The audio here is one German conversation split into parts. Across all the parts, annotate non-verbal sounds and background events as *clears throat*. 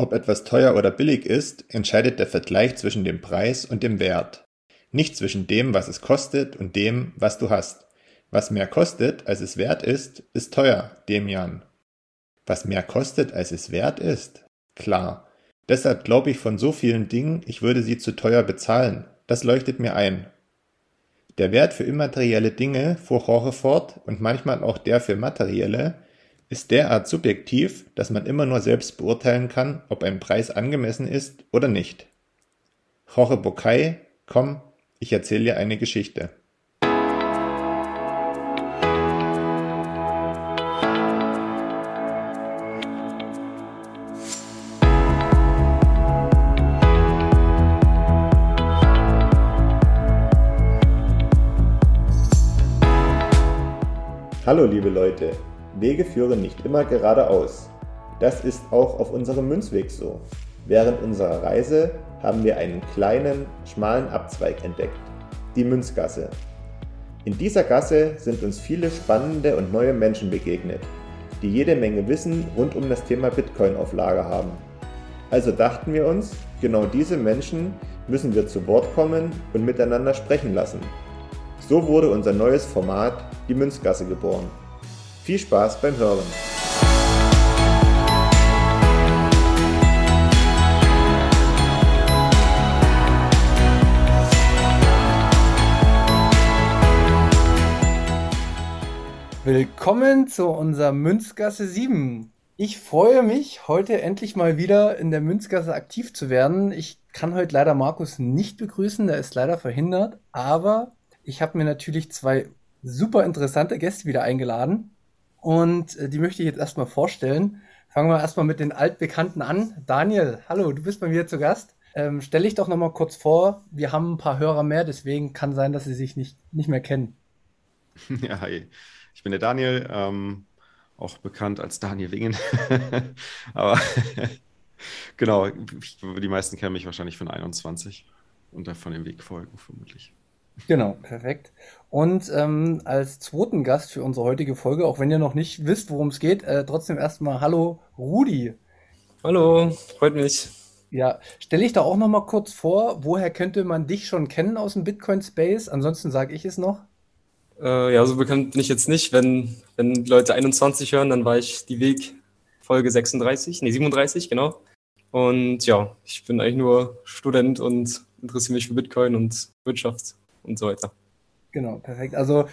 Ob etwas teuer oder billig ist, entscheidet der Vergleich zwischen dem Preis und dem Wert. Nicht zwischen dem, was es kostet und dem, was du hast. Was mehr kostet, als es wert ist, ist teuer, Demian. Was mehr kostet, als es wert ist? Klar. Deshalb glaube ich von so vielen Dingen, ich würde sie zu teuer bezahlen. Das leuchtet mir ein. Der Wert für immaterielle Dinge, fuhr Jorge fort, und manchmal auch der für materielle, ist derart subjektiv, dass man immer nur selbst beurteilen kann, ob ein Preis angemessen ist oder nicht. Jorge Bocay, komm, ich erzähle dir eine Geschichte. Hallo liebe Leute, Wege führen nicht immer geradeaus. Das ist auch auf unserem Münzweg so. Während unserer Reise haben wir einen kleinen, schmalen Abzweig entdeckt, die Münzgasse. In dieser Gasse sind uns viele spannende und neue Menschen begegnet, die jede Menge Wissen rund um das Thema Bitcoin auf Lager haben. Also dachten wir uns, genau diese Menschen müssen wir zu Wort kommen und miteinander sprechen lassen. So wurde unser neues Format die Münzgasse geboren. Viel Spaß beim Hören! Willkommen zu unserer Münzgasse 7. Ich freue mich, heute endlich mal wieder in der Münzgasse aktiv zu werden. Ich kann heute leider Markus nicht begrüßen, der ist leider verhindert, aber ich habe mir natürlich zwei super interessante Gäste wieder eingeladen. Und äh, die möchte ich jetzt erstmal vorstellen. Fangen wir erstmal mit den Altbekannten an. Daniel, hallo, du bist bei mir zu Gast. Ähm, stell dich doch nochmal kurz vor. Wir haben ein paar Hörer mehr, deswegen kann sein, dass sie sich nicht, nicht mehr kennen. *laughs* Ja, hi. Ich bin der Daniel, ähm, auch bekannt als Daniel Wingen. *laughs* Aber *laughs* genau, die meisten kennen mich wahrscheinlich von 21 und davon dem Weg folgen, vermutlich. Genau, perfekt. Und ähm, als zweiten Gast für unsere heutige Folge, auch wenn ihr noch nicht wisst, worum es geht, äh, trotzdem erstmal Hallo Rudi. Hallo, freut mich. Ja, stelle ich da auch noch mal kurz vor, woher könnte man dich schon kennen aus dem Bitcoin-Space? Ansonsten sage ich es noch. Äh, ja, so bekannt bin ich jetzt nicht. Wenn, wenn Leute 21 hören, dann war ich die Weg Folge 36, nee, 37, genau. Und ja, ich bin eigentlich nur Student und interessiere mich für Bitcoin und Wirtschaft und so weiter. Genau, perfekt. Also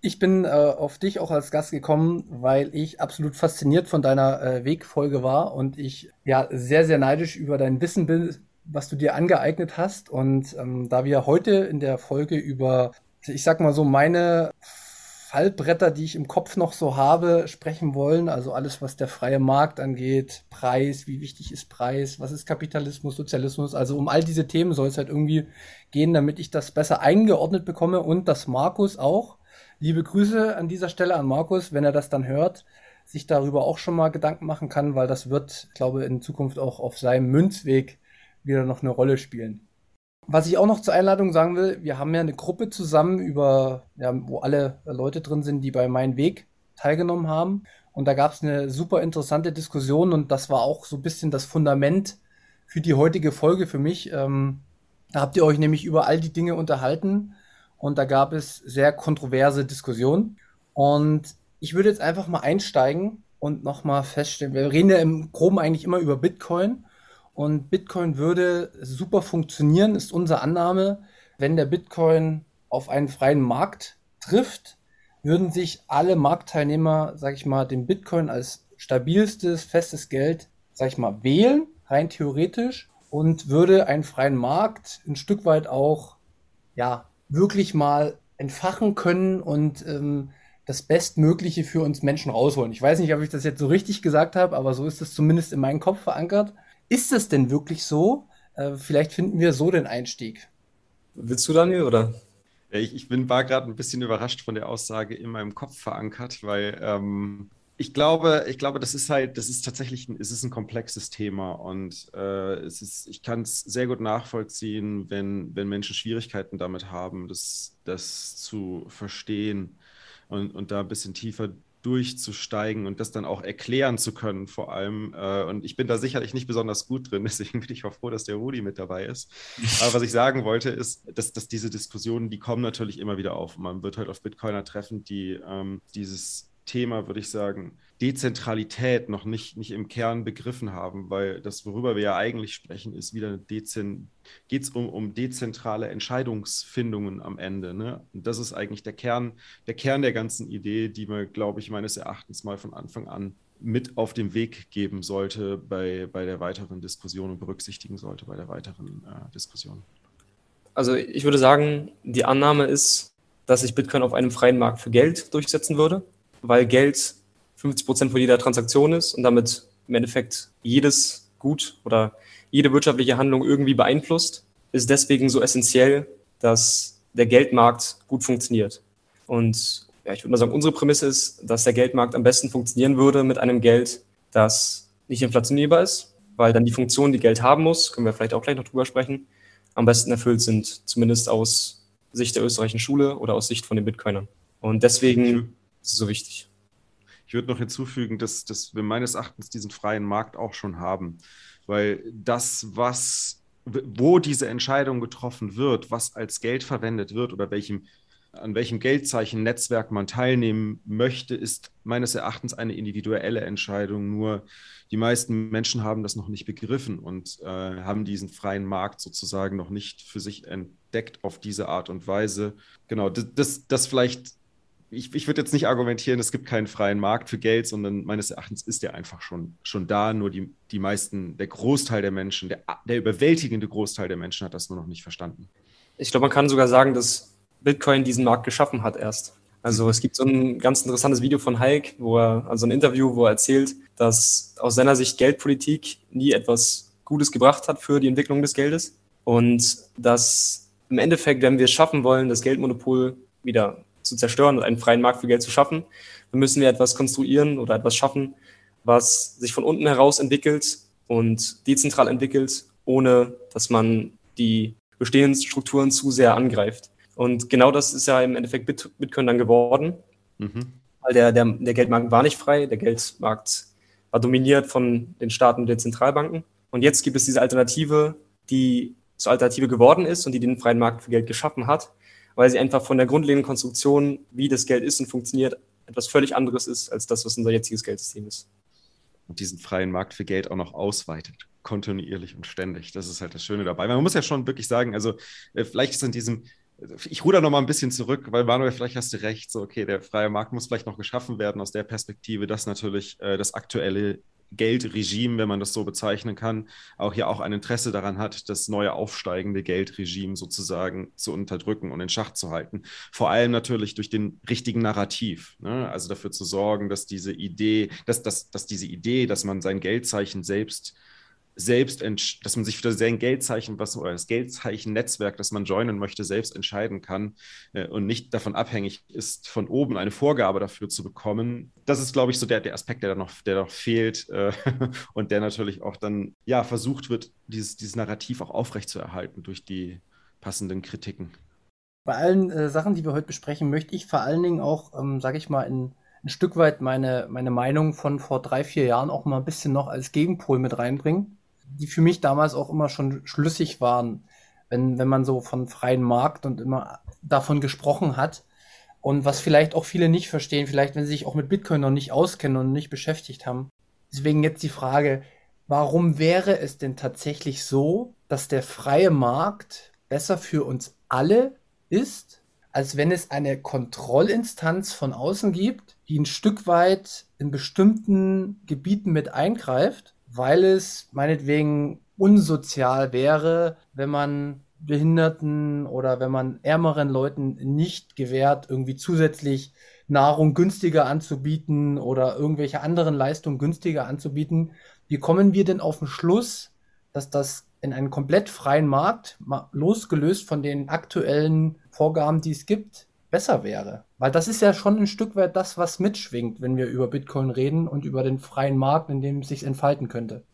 ich bin äh, auf dich auch als Gast gekommen, weil ich absolut fasziniert von deiner äh, Wegfolge war und ich ja sehr, sehr neidisch über dein Wissen bin, was du dir angeeignet hast. Und ähm, da wir heute in der Folge über, ich sag mal so, meine Fallbretter, die ich im Kopf noch so habe, sprechen wollen. Also alles, was der freie Markt angeht, Preis, wie wichtig ist Preis, was ist Kapitalismus, Sozialismus. Also um all diese Themen soll es halt irgendwie gehen, damit ich das besser eingeordnet bekomme und dass Markus auch, liebe Grüße an dieser Stelle an Markus, wenn er das dann hört, sich darüber auch schon mal Gedanken machen kann, weil das wird, ich glaube, in Zukunft auch auf seinem Münzweg wieder noch eine Rolle spielen. Was ich auch noch zur Einladung sagen will, wir haben ja eine Gruppe zusammen, über, ja, wo alle Leute drin sind, die bei Mein Weg teilgenommen haben. Und da gab es eine super interessante Diskussion und das war auch so ein bisschen das Fundament für die heutige Folge für mich. Ähm, da habt ihr euch nämlich über all die Dinge unterhalten und da gab es sehr kontroverse Diskussionen. Und ich würde jetzt einfach mal einsteigen und nochmal feststellen, wir reden ja im Groben eigentlich immer über Bitcoin und Bitcoin würde super funktionieren, ist unsere Annahme. Wenn der Bitcoin auf einen freien Markt trifft, würden sich alle Marktteilnehmer, sag ich mal, den Bitcoin als stabilstes, festes Geld, sag ich mal, wählen, rein theoretisch, und würde einen freien Markt ein Stück weit auch, ja, wirklich mal entfachen können und ähm, das Bestmögliche für uns Menschen rausholen. Ich weiß nicht, ob ich das jetzt so richtig gesagt habe, aber so ist es zumindest in meinem Kopf verankert. Ist das denn wirklich so? Äh, vielleicht finden wir so den Einstieg. Willst du, Daniel, oder? Ja, ich, ich bin, war gerade ein bisschen überrascht von der Aussage in meinem Kopf verankert, weil ähm, ich glaube, ich glaube, das ist halt, das ist tatsächlich, ein, es ist ein komplexes Thema und äh, es ist, ich kann es sehr gut nachvollziehen, wenn, wenn Menschen Schwierigkeiten damit haben, das, das zu verstehen und, und da ein bisschen tiefer durchzusteigen und das dann auch erklären zu können, vor allem. Äh, und ich bin da sicherlich nicht besonders gut drin, *laughs* deswegen bin ich auch froh, dass der Rudi mit dabei ist. Aber was ich sagen wollte, ist, dass, dass diese Diskussionen, die kommen natürlich immer wieder auf. Man wird halt auf Bitcoiner treffen, die ähm, dieses Thema, würde ich sagen, Dezentralität noch nicht, nicht im Kern begriffen haben, weil das, worüber wir ja eigentlich sprechen, ist wieder geht es um, um dezentrale Entscheidungsfindungen am Ende. Ne? Und das ist eigentlich der Kern, der Kern der ganzen Idee, die man, glaube ich, meines Erachtens mal von Anfang an mit auf den Weg geben sollte bei, bei der weiteren Diskussion und berücksichtigen sollte bei der weiteren äh, Diskussion. Also ich würde sagen, die Annahme ist, dass sich Bitcoin auf einem freien Markt für Geld durchsetzen würde, weil Geld 50 Prozent von jeder Transaktion ist und damit im Endeffekt jedes Gut oder jede wirtschaftliche Handlung irgendwie beeinflusst, ist deswegen so essentiell, dass der Geldmarkt gut funktioniert. Und ja, ich würde mal sagen, unsere Prämisse ist, dass der Geldmarkt am besten funktionieren würde mit einem Geld, das nicht inflationierbar ist, weil dann die Funktionen, die Geld haben muss, können wir vielleicht auch gleich noch drüber sprechen, am besten erfüllt sind, zumindest aus Sicht der österreichischen Schule oder aus Sicht von den Bitcoinern. Und deswegen ist es so wichtig. Ich würde noch hinzufügen, dass, dass wir meines Erachtens diesen freien Markt auch schon haben, weil das, was, wo diese Entscheidung getroffen wird, was als Geld verwendet wird oder welchem, an welchem Geldzeichen-Netzwerk man teilnehmen möchte, ist meines Erachtens eine individuelle Entscheidung. Nur die meisten Menschen haben das noch nicht begriffen und äh, haben diesen freien Markt sozusagen noch nicht für sich entdeckt auf diese Art und Weise. Genau, das, das, das vielleicht ich, ich würde jetzt nicht argumentieren, es gibt keinen freien Markt für Geld, sondern meines Erachtens ist der einfach schon, schon da. Nur die, die meisten, der Großteil der Menschen, der, der überwältigende Großteil der Menschen hat das nur noch nicht verstanden. Ich glaube, man kann sogar sagen, dass Bitcoin diesen Markt geschaffen hat erst. Also es gibt so ein ganz interessantes Video von Hulk, wo er, also ein Interview, wo er erzählt, dass aus seiner Sicht Geldpolitik nie etwas Gutes gebracht hat für die Entwicklung des Geldes und dass im Endeffekt, wenn wir es schaffen wollen, das Geldmonopol wieder zu zerstören und einen freien Markt für Geld zu schaffen, dann müssen wir etwas konstruieren oder etwas schaffen, was sich von unten heraus entwickelt und dezentral entwickelt, ohne dass man die bestehenden Strukturen zu sehr angreift. Und genau das ist ja im Endeffekt Bitcoin dann geworden, mhm. weil der, der, der Geldmarkt war nicht frei, der Geldmarkt war dominiert von den Staaten und den Zentralbanken. Und jetzt gibt es diese Alternative, die zur Alternative geworden ist und die den freien Markt für Geld geschaffen hat weil sie einfach von der grundlegenden Konstruktion, wie das Geld ist und funktioniert, etwas völlig anderes ist als das, was unser jetziges Geldsystem ist. Und diesen freien Markt für Geld auch noch ausweitet, kontinuierlich und ständig. Das ist halt das Schöne dabei. Man muss ja schon wirklich sagen, also äh, vielleicht ist in diesem ich ruder noch mal ein bisschen zurück, weil Manuel, vielleicht hast du recht, so okay, der freie Markt muss vielleicht noch geschaffen werden aus der Perspektive, dass natürlich äh, das aktuelle Geldregime, wenn man das so bezeichnen kann, auch hier auch ein Interesse daran hat, das neue aufsteigende Geldregime sozusagen zu unterdrücken und in Schach zu halten. Vor allem natürlich durch den richtigen Narrativ. Ne? Also dafür zu sorgen, dass diese Idee, dass, dass, dass diese Idee, dass man sein Geldzeichen selbst selbst, dass man sich für sein Geldzeichen, was oder das Geldzeichen-Netzwerk, das man joinen möchte, selbst entscheiden kann äh, und nicht davon abhängig ist, von oben eine Vorgabe dafür zu bekommen. Das ist, glaube ich, so der, der Aspekt, der da noch, der noch fehlt äh, *laughs* und der natürlich auch dann ja versucht wird, dieses, dieses Narrativ auch aufrechtzuerhalten durch die passenden Kritiken. Bei allen äh, Sachen, die wir heute besprechen, möchte ich vor allen Dingen auch, ähm, sage ich mal, in ein Stück weit meine, meine Meinung von vor drei, vier Jahren auch mal ein bisschen noch als Gegenpol mit reinbringen die für mich damals auch immer schon schlüssig waren, wenn, wenn man so von freien Markt und immer davon gesprochen hat. Und was vielleicht auch viele nicht verstehen, vielleicht wenn sie sich auch mit Bitcoin noch nicht auskennen und nicht beschäftigt haben. Deswegen jetzt die Frage, warum wäre es denn tatsächlich so, dass der freie Markt besser für uns alle ist, als wenn es eine Kontrollinstanz von außen gibt, die ein Stück weit in bestimmten Gebieten mit eingreift weil es meinetwegen unsozial wäre, wenn man Behinderten oder wenn man ärmeren Leuten nicht gewährt, irgendwie zusätzlich Nahrung günstiger anzubieten oder irgendwelche anderen Leistungen günstiger anzubieten. Wie kommen wir denn auf den Schluss, dass das in einem komplett freien Markt, losgelöst von den aktuellen Vorgaben, die es gibt, besser wäre. Weil das ist ja schon ein Stück weit das, was mitschwingt, wenn wir über Bitcoin reden und über den freien Markt, in dem es sich entfalten könnte.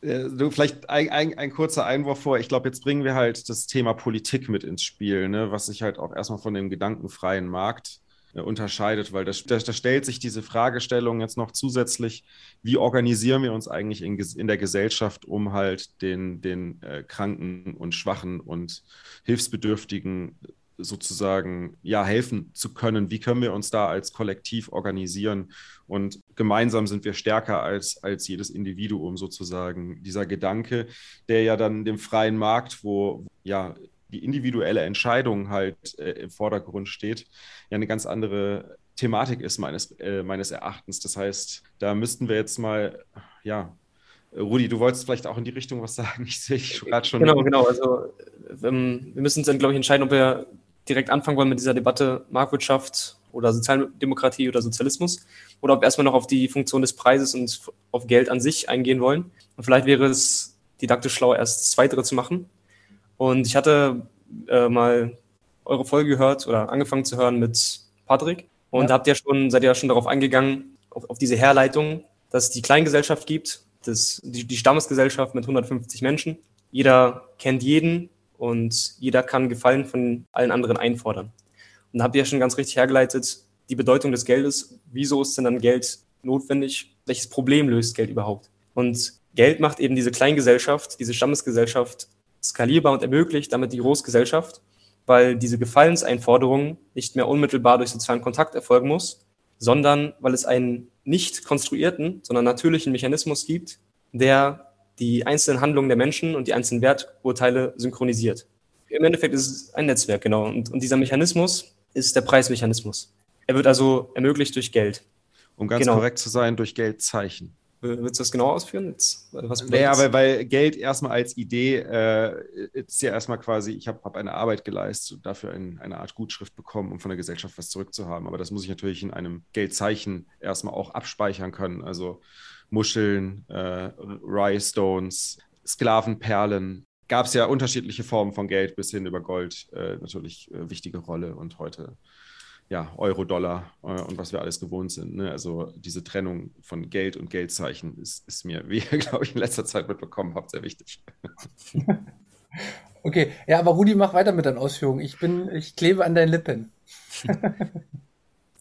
Äh, du, vielleicht ein, ein, ein, kurzer Einwurf vor. Ich glaube, jetzt bringen wir halt das Thema Politik mit ins Spiel, ne? was sich halt auch erstmal von dem gedankenfreien Markt äh, unterscheidet, weil da, da, stellt sich diese Fragestellung jetzt noch zusätzlich, wie organisieren wir uns eigentlich in, in der Gesellschaft, um halt den, den äh, Kranken und Schwachen und Hilfsbedürftigen sozusagen ja helfen zu können. Wie können wir uns da als Kollektiv organisieren? Und gemeinsam sind wir stärker als, als jedes Individuum sozusagen. Dieser Gedanke, der ja dann dem freien Markt, wo ja die individuelle Entscheidung halt äh, im Vordergrund steht, ja eine ganz andere Thematik ist meines, äh, meines Erachtens. Das heißt, da müssten wir jetzt mal, ja, Rudi, du wolltest vielleicht auch in die Richtung was sagen. Ich sehe gerade schon. Genau, genau. Also ähm, wir müssen uns dann, glaube ich, entscheiden, ob wir direkt anfangen wollen mit dieser Debatte Marktwirtschaft oder Sozialdemokratie oder Sozialismus oder ob wir erstmal noch auf die Funktion des Preises und auf Geld an sich eingehen wollen. Und vielleicht wäre es didaktisch schlauer, erst Zweitere zu machen. Und ich hatte äh, mal eure Folge gehört oder angefangen zu hören mit Patrick und ja. habt ja schon, seid ja schon darauf eingegangen, auf, auf diese Herleitung, dass es die Kleingesellschaft gibt, das, die, die Stammesgesellschaft mit 150 Menschen. Jeder kennt jeden und jeder kann Gefallen von allen anderen einfordern. Und da habt ihr ja schon ganz richtig hergeleitet, die Bedeutung des Geldes. Wieso ist denn dann Geld notwendig? Welches Problem löst Geld überhaupt? Und Geld macht eben diese Kleingesellschaft, diese Stammesgesellschaft skalierbar und ermöglicht damit die Großgesellschaft, weil diese Gefallenseinforderung nicht mehr unmittelbar durch sozialen Kontakt erfolgen muss, sondern weil es einen nicht konstruierten, sondern natürlichen Mechanismus gibt, der die einzelnen Handlungen der Menschen und die einzelnen Werturteile synchronisiert. Im Endeffekt ist es ein Netzwerk, genau. Und, und dieser Mechanismus ist der Preismechanismus. Er wird also ermöglicht durch Geld. Um ganz genau. korrekt zu sein, durch Geldzeichen. Willst du das genau ausführen? Jetzt, was naja, aber weil Geld erstmal als Idee äh, ist ja erstmal quasi, ich habe hab eine Arbeit geleistet und dafür ein, eine Art Gutschrift bekommen, um von der Gesellschaft was zurückzuhaben. Aber das muss ich natürlich in einem Geldzeichen erstmal auch abspeichern können. Also Muscheln, äh, Rye-Stones, Sklavenperlen. Gab es ja unterschiedliche Formen von Geld bis hin über Gold äh, natürlich äh, wichtige Rolle und heute ja, Euro, Dollar äh, und was wir alles gewohnt sind. Ne? Also diese Trennung von Geld und Geldzeichen ist, ist mir, wie ihr, *laughs* glaube ich, in letzter Zeit mitbekommen habt, sehr wichtig. *laughs* okay, ja, aber Rudi, mach weiter mit deinen Ausführungen. Ich bin, ich klebe an deinen Lippen. *laughs*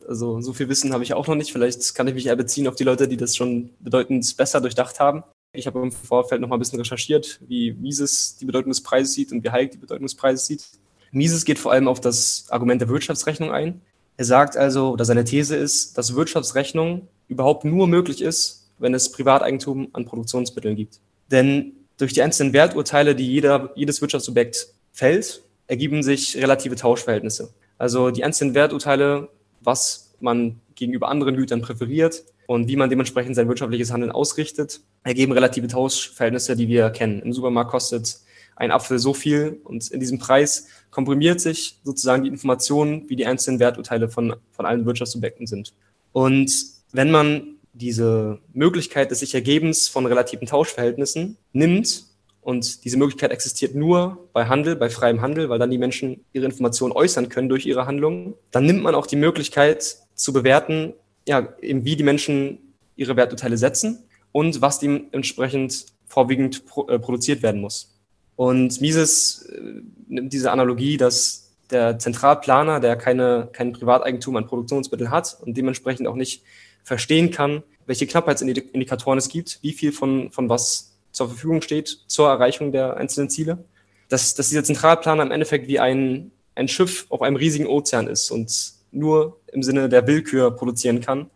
also so viel Wissen habe ich auch noch nicht. Vielleicht kann ich mich eher beziehen auf die Leute, die das schon bedeutend besser durchdacht haben. Ich habe im Vorfeld noch mal ein bisschen recherchiert, wie Mises die Bedeutung des Preises sieht und wie Hayek die Bedeutung des Preises sieht. Mises geht vor allem auf das Argument der Wirtschaftsrechnung ein. Er sagt also, oder seine These ist, dass Wirtschaftsrechnung überhaupt nur möglich ist, wenn es Privateigentum an Produktionsmitteln gibt. Denn durch die einzelnen Werturteile, die jeder, jedes Wirtschaftsobjekt fällt, ergeben sich relative Tauschverhältnisse. Also die einzelnen Werturteile, was man gegenüber anderen Gütern präferiert und wie man dementsprechend sein wirtschaftliches Handeln ausrichtet, ergeben relative Tauschverhältnisse, die wir kennen. Im Supermarkt kostet ein Apfel so viel und in diesem Preis komprimiert sich sozusagen die Information, wie die einzelnen Werturteile von, von allen Wirtschaftsobjekten sind. Und wenn man diese Möglichkeit des sich Ergebens von relativen Tauschverhältnissen nimmt, und diese Möglichkeit existiert nur bei Handel, bei freiem Handel, weil dann die Menschen ihre Informationen äußern können durch ihre Handlungen, dann nimmt man auch die Möglichkeit zu bewerten, ja, eben wie die Menschen ihre Werturteile setzen und was dementsprechend vorwiegend pro, äh, produziert werden muss. Und Mises äh, nimmt diese Analogie, dass der Zentralplaner, der keine, kein Privateigentum an Produktionsmitteln hat und dementsprechend auch nicht verstehen kann, welche Knappheitsindikatoren es gibt, wie viel von, von was zur Verfügung steht zur Erreichung der einzelnen Ziele, dass, dass dieser Zentralplaner im Endeffekt wie ein, ein Schiff auf einem riesigen Ozean ist und nur im Sinne der Willkür produzieren kann,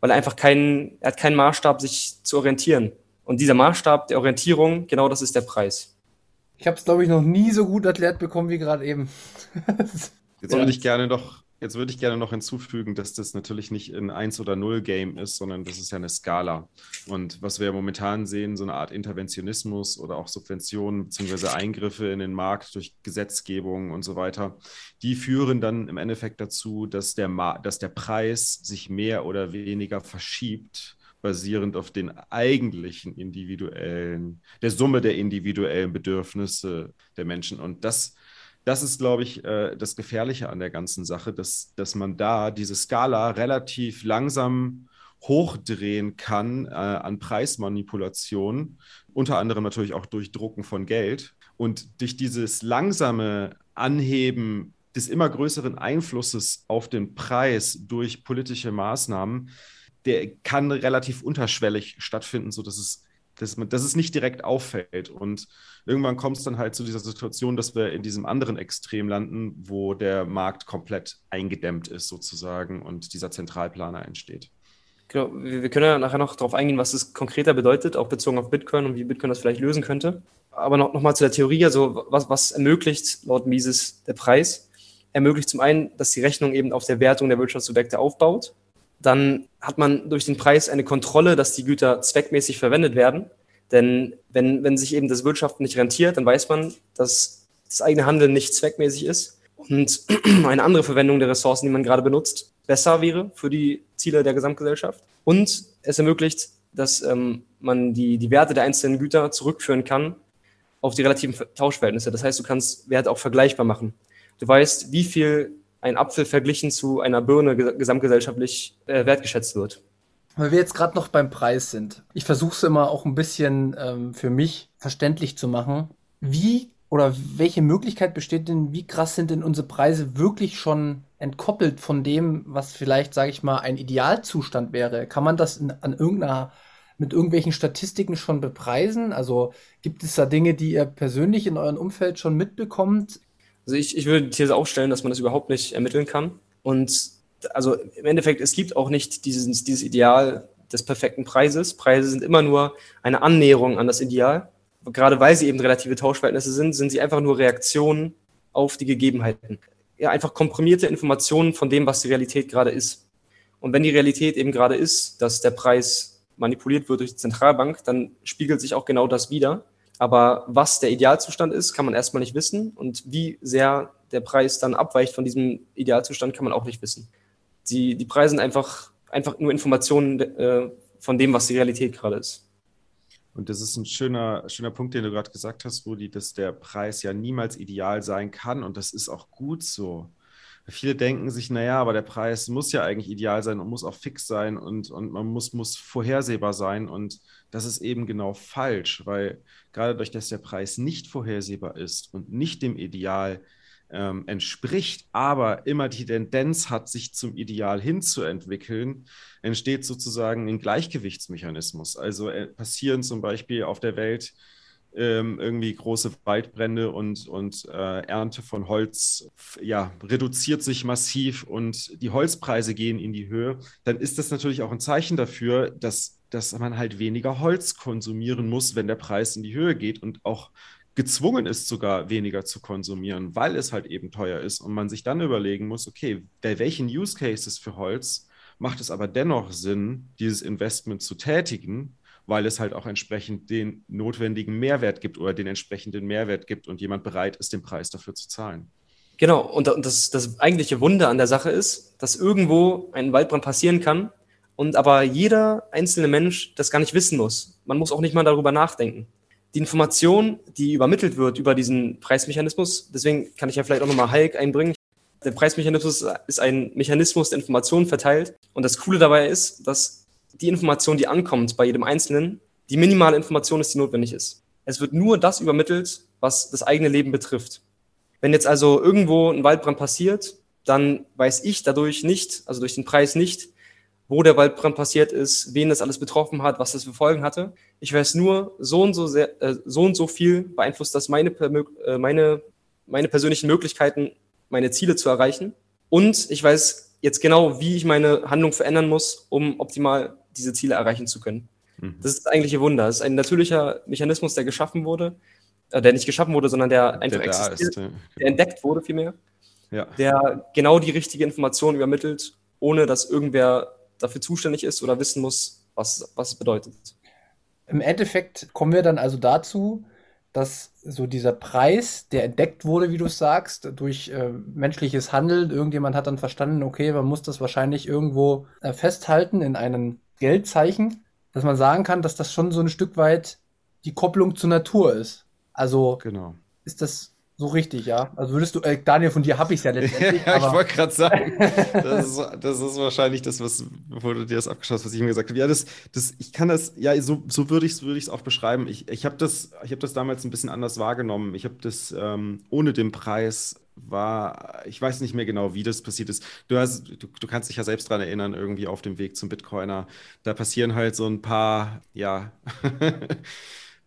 weil er einfach keinen, er hat keinen Maßstab, sich zu orientieren. Und dieser Maßstab der Orientierung, genau das ist der Preis. Ich habe es, glaube ich, noch nie so gut erklärt bekommen wie gerade eben. *laughs* Jetzt würde ich gerne noch, jetzt würde ich gerne noch hinzufügen, dass das natürlich nicht ein 1 oder 0 Game ist, sondern das ist ja eine Skala. Und was wir momentan sehen, so eine Art Interventionismus oder auch Subventionen bzw. Eingriffe in den Markt durch Gesetzgebung und so weiter, die führen dann im Endeffekt dazu, dass der, Ma dass der Preis sich mehr oder weniger verschiebt basierend auf den eigentlichen individuellen, der Summe der individuellen Bedürfnisse der Menschen. Und das, das ist, glaube ich, äh, das Gefährliche an der ganzen Sache, dass, dass man da diese Skala relativ langsam hochdrehen kann äh, an Preismanipulation, unter anderem natürlich auch durch Drucken von Geld. Und durch dieses langsame Anheben des immer größeren Einflusses auf den Preis durch politische Maßnahmen, der kann relativ unterschwellig stattfinden, sodass es, dass, man, dass es nicht direkt auffällt. Und irgendwann kommt es dann halt zu dieser Situation, dass wir in diesem anderen Extrem landen, wo der Markt komplett eingedämmt ist sozusagen und dieser Zentralplaner entsteht. Genau, wir können ja nachher noch darauf eingehen, was es konkreter bedeutet, auch bezogen auf Bitcoin und wie Bitcoin das vielleicht lösen könnte. Aber noch, noch mal zu der Theorie, also was, was ermöglicht laut Mises der Preis? Ermöglicht zum einen, dass die Rechnung eben auf der Wertung der Wirtschaftsobjekte aufbaut. Dann hat man durch den Preis eine Kontrolle, dass die Güter zweckmäßig verwendet werden. Denn wenn, wenn sich eben das Wirtschaften nicht rentiert, dann weiß man, dass das eigene Handeln nicht zweckmäßig ist und *clears throat* eine andere Verwendung der Ressourcen, die man gerade benutzt, besser wäre für die Ziele der Gesamtgesellschaft. Und es ermöglicht, dass ähm, man die, die Werte der einzelnen Güter zurückführen kann auf die relativen Tauschverhältnisse. Das heißt, du kannst Werte auch vergleichbar machen. Du weißt, wie viel ein Apfel verglichen zu einer Birne gesamtgesellschaftlich äh, wertgeschätzt wird. Weil wir jetzt gerade noch beim Preis sind. Ich versuche es immer auch ein bisschen ähm, für mich verständlich zu machen. Wie oder welche Möglichkeit besteht denn, wie krass sind denn unsere Preise wirklich schon entkoppelt von dem, was vielleicht, sage ich mal, ein Idealzustand wäre? Kann man das in, an irgendeiner mit irgendwelchen Statistiken schon bepreisen? Also gibt es da Dinge, die ihr persönlich in eurem Umfeld schon mitbekommt? Also ich, ich würde die These aufstellen, dass man das überhaupt nicht ermitteln kann. Und also im Endeffekt, es gibt auch nicht dieses, dieses Ideal des perfekten Preises. Preise sind immer nur eine Annäherung an das Ideal gerade weil sie eben relative Tauschverhältnisse sind, sind sie einfach nur Reaktionen auf die Gegebenheiten. Ja, einfach komprimierte Informationen von dem, was die Realität gerade ist. Und wenn die Realität eben gerade ist, dass der Preis manipuliert wird durch die Zentralbank, dann spiegelt sich auch genau das wieder. Aber was der Idealzustand ist, kann man erstmal nicht wissen. Und wie sehr der Preis dann abweicht von diesem Idealzustand, kann man auch nicht wissen. Die, die Preise sind einfach, einfach nur Informationen äh, von dem, was die Realität gerade ist. Und das ist ein schöner, schöner Punkt, den du gerade gesagt hast, Rudi, dass der Preis ja niemals ideal sein kann. Und das ist auch gut so. Viele denken sich, naja, aber der Preis muss ja eigentlich ideal sein und muss auch fix sein und, und man muss, muss vorhersehbar sein. Und das ist eben genau falsch, weil gerade durch dass der Preis nicht vorhersehbar ist und nicht dem Ideal ähm, entspricht, aber immer die Tendenz hat, sich zum Ideal hinzuentwickeln, entsteht sozusagen ein Gleichgewichtsmechanismus. Also äh, passieren zum Beispiel auf der Welt ähm, irgendwie große Waldbrände und, und äh, Ernte von Holz ja, reduziert sich massiv und die Holzpreise gehen in die Höhe, dann ist das natürlich auch ein Zeichen dafür, dass, dass man halt weniger Holz konsumieren muss, wenn der Preis in die Höhe geht und auch gezwungen ist, sogar weniger zu konsumieren, weil es halt eben teuer ist und man sich dann überlegen muss, okay, bei welchen Use Cases für Holz macht es aber dennoch Sinn, dieses Investment zu tätigen, weil es halt auch entsprechend den notwendigen Mehrwert gibt oder den entsprechenden Mehrwert gibt und jemand bereit ist, den Preis dafür zu zahlen. Genau, und das, das eigentliche Wunder an der Sache ist, dass irgendwo ein Waldbrand passieren kann und aber jeder einzelne Mensch das gar nicht wissen muss. Man muss auch nicht mal darüber nachdenken die Information, die übermittelt wird über diesen Preismechanismus, deswegen kann ich ja vielleicht auch nochmal Hulk einbringen. Der Preismechanismus ist ein Mechanismus, der Informationen verteilt. Und das Coole dabei ist, dass die Information, die ankommt bei jedem Einzelnen, die minimale Information ist, die notwendig ist. Es wird nur das übermittelt, was das eigene Leben betrifft. Wenn jetzt also irgendwo ein Waldbrand passiert, dann weiß ich dadurch nicht, also durch den Preis nicht, wo der Waldbrand passiert ist, wen das alles betroffen hat, was das für Folgen hatte. Ich weiß nur, so und so, sehr, äh, so, und so viel beeinflusst das meine, äh, meine, meine persönlichen Möglichkeiten, meine Ziele zu erreichen. Und ich weiß jetzt genau, wie ich meine Handlung verändern muss, um optimal diese Ziele erreichen zu können. Mhm. Das ist eigentlich ein Wunder. Das ist ein natürlicher Mechanismus, der geschaffen wurde, äh, der nicht geschaffen wurde, sondern der einfach der existiert, ist, ja. der entdeckt wurde vielmehr, ja. der genau die richtige Information übermittelt, ohne dass irgendwer dafür zuständig ist oder wissen muss, was, was es bedeutet. Im Endeffekt kommen wir dann also dazu, dass so dieser Preis, der entdeckt wurde, wie du es sagst, durch äh, menschliches Handeln, irgendjemand hat dann verstanden, okay, man muss das wahrscheinlich irgendwo äh, festhalten in einem Geldzeichen, dass man sagen kann, dass das schon so ein Stück weit die Kopplung zur Natur ist. Also genau. ist das So richtig, ja. Also würdest du, äh, Daniel, von dir habe ich es ja letztendlich. *laughs* ja, ich wollte gerade sagen, *laughs* das ist, das ist, wahrscheinlich das, was, wo du dir das abgeschaut hast, was ich ihm gesagt habe. Ja, das, das, ich kann das, ja, so, so würde ich es würd auch beschreiben. Ich, ich habe das, hab das damals ein bisschen anders wahrgenommen. Ich habe das ähm, ohne den Preis war, ich weiß nicht mehr genau, wie das passiert ist. Du, hast, du, du kannst dich ja selbst daran erinnern, irgendwie auf dem Weg zum Bitcoiner. Da passieren halt so ein paar, ja, *laughs*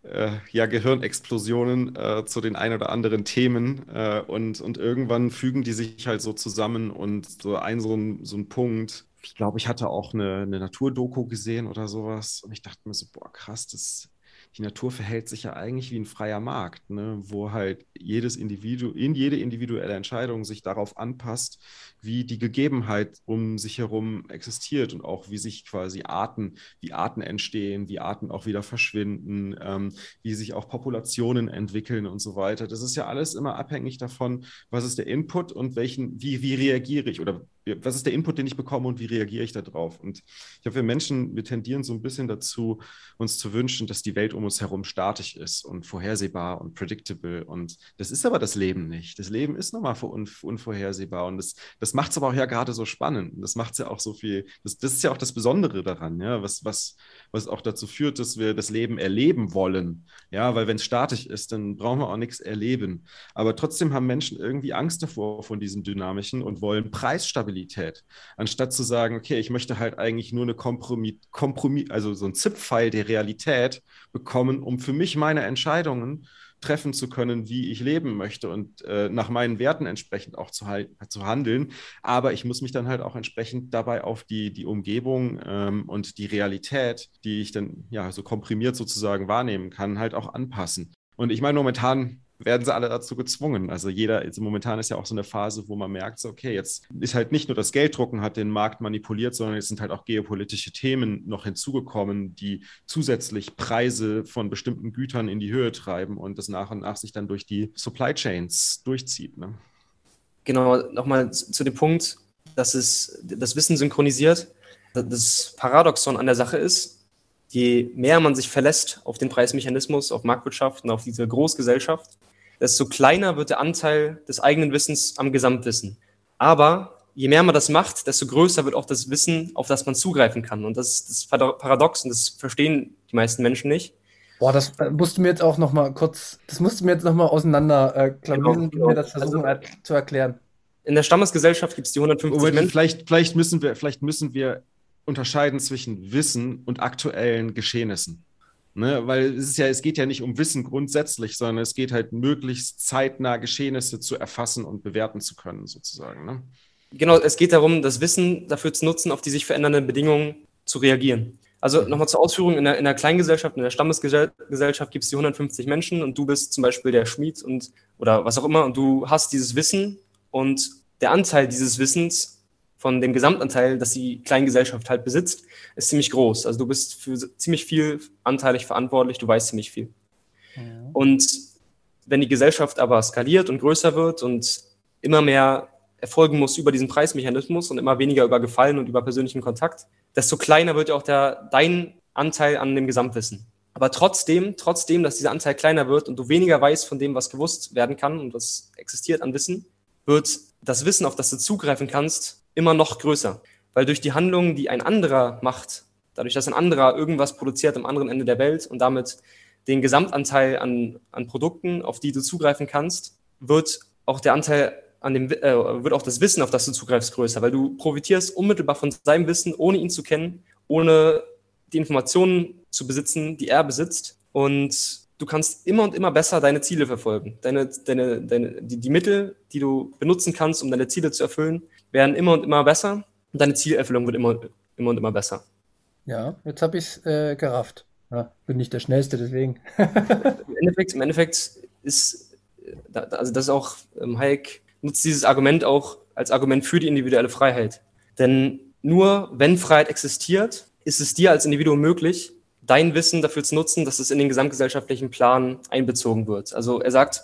äh, ja, Gehirnexplosionen äh, zu den ein oder anderen Themen äh, und, und irgendwann fügen die sich halt so zusammen und so ein, so ein, so ein Punkt. Ich glaube, ich hatte auch eine, eine Naturdoku gesehen oder sowas und ich dachte mir so, boah, krass, das die Natur verhält sich ja eigentlich wie ein freier Markt, ne? wo halt jedes Individuum, in jede individuelle Entscheidung sich darauf anpasst, wie die Gegebenheit um sich herum existiert und auch wie sich quasi Arten, wie Arten entstehen, wie Arten auch wieder verschwinden, ähm, wie sich auch Populationen entwickeln und so weiter. Das ist ja alles immer abhängig davon, was ist der Input und welchen, wie, wie reagiere ich oder was ist der Input, den ich bekomme und wie reagiere ich darauf? Und ich glaube, wir Menschen, wir tendieren so ein bisschen dazu, uns zu wünschen, dass die Welt um uns herum statisch ist und vorhersehbar und predictable. Und das ist aber das Leben nicht. Das Leben ist nochmal unvorhersehbar. Und das, das macht es aber auch ja gerade so spannend. Das macht es ja auch so viel, das, das ist ja auch das Besondere daran, ja, was, was, was auch dazu führt, dass wir das Leben erleben wollen. Ja, weil wenn es statisch ist, dann brauchen wir auch nichts erleben. Aber trotzdem haben Menschen irgendwie Angst davor von diesem Dynamischen und wollen Preisstabilität. Anstatt zu sagen, okay, ich möchte halt eigentlich nur eine Kompromiss, Kompromiss also so ein ZIP-File der Realität bekommen, um für mich meine Entscheidungen treffen zu können, wie ich leben möchte und äh, nach meinen Werten entsprechend auch zu, zu, handeln. Aber ich muss mich dann halt auch entsprechend dabei auf die, die Umgebung ähm, und die Realität, die ich dann ja so komprimiert sozusagen wahrnehmen kann, halt auch anpassen. Und ich meine, momentan werden sie alle dazu gezwungen. Also jeder, jetzt momentan ist ja auch so eine Phase, wo man merkt, so, okay, jetzt ist halt nicht nur das Gelddrucken hat den Markt manipuliert, sondern jetzt sind halt auch geopolitische Themen noch hinzugekommen, die zusätzlich Preise von bestimmten Gütern in die Höhe treiben und das nach und nach sich dann durch die Supply Chains durchzieht. Ne? Genau, nochmal zu dem Punkt, dass es das Wissen synchronisiert. Das Paradoxon an der Sache ist, je mehr man sich verlässt auf den Preismechanismus, auf Marktwirtschaft und auf diese Großgesellschaft, desto kleiner wird der Anteil des eigenen Wissens am Gesamtwissen. Aber je mehr man das macht, desto größer wird auch das Wissen, auf das man zugreifen kann. Und das ist das Paradox und das verstehen die meisten Menschen nicht. Boah, das äh, musst du mir jetzt auch noch mal kurz, das musst du mir jetzt noch mal auseinander äh, genau, genau. mir das versuchen also, zu erklären. In der Stammesgesellschaft gibt es die 150 oh, Menschen. Vielleicht, vielleicht, müssen wir, vielleicht müssen wir unterscheiden zwischen Wissen und aktuellen Geschehnissen. Ne, weil es ist ja, es geht ja nicht um Wissen grundsätzlich, sondern es geht halt möglichst zeitnah Geschehnisse zu erfassen und bewerten zu können, sozusagen. Ne? Genau, es geht darum, das Wissen dafür zu nutzen, auf die sich verändernden Bedingungen zu reagieren. Also nochmal zur Ausführung, in der, in der Kleingesellschaft, in der Stammesgesellschaft gibt es die 150 Menschen und du bist zum Beispiel der Schmied und oder was auch immer und du hast dieses Wissen und der Anteil dieses Wissens von dem Gesamtanteil, das die Kleingesellschaft halt besitzt, ist ziemlich groß. Also du bist für ziemlich viel anteilig verantwortlich, du weißt ziemlich viel. Ja. Und wenn die Gesellschaft aber skaliert und größer wird und immer mehr erfolgen muss über diesen Preismechanismus und immer weniger über Gefallen und über persönlichen Kontakt, desto kleiner wird ja auch der, dein Anteil an dem Gesamtwissen. Aber trotzdem, trotzdem, dass dieser Anteil kleiner wird und du weniger weißt von dem, was gewusst werden kann und was existiert an Wissen, wird das Wissen, auf das du zugreifen kannst, immer noch größer. Weil durch die Handlungen, die ein anderer macht, dadurch, dass ein anderer irgendwas produziert am anderen Ende der Welt und damit den Gesamtanteil an, an Produkten, auf die du zugreifen kannst, wird auch der Anteil an dem, äh, wird auch das Wissen, auf das du zugreifst, größer, weil du profitierst unmittelbar von seinem Wissen, ohne ihn zu kennen, ohne die Informationen zu besitzen, die er besitzt. Und du kannst immer und immer besser deine Ziele verfolgen. Deine, deine, deine, die, die Mittel, die du benutzen kannst, um deine Ziele zu erfüllen, werden immer und immer besser und deine Zielerfüllung wird immer, immer und immer besser. Ja, jetzt habe ich es äh, gerafft. Ja, bin nicht der Schnellste, deswegen. *laughs* Im, Endeffekt, Im Endeffekt ist, also das ist auch, ähm, Hayek nutzt dieses Argument auch als Argument für die individuelle Freiheit. Denn nur wenn Freiheit existiert, ist es dir als Individuum möglich, dein Wissen dafür zu nutzen, dass es in den gesamtgesellschaftlichen Plan einbezogen wird. Also er sagt,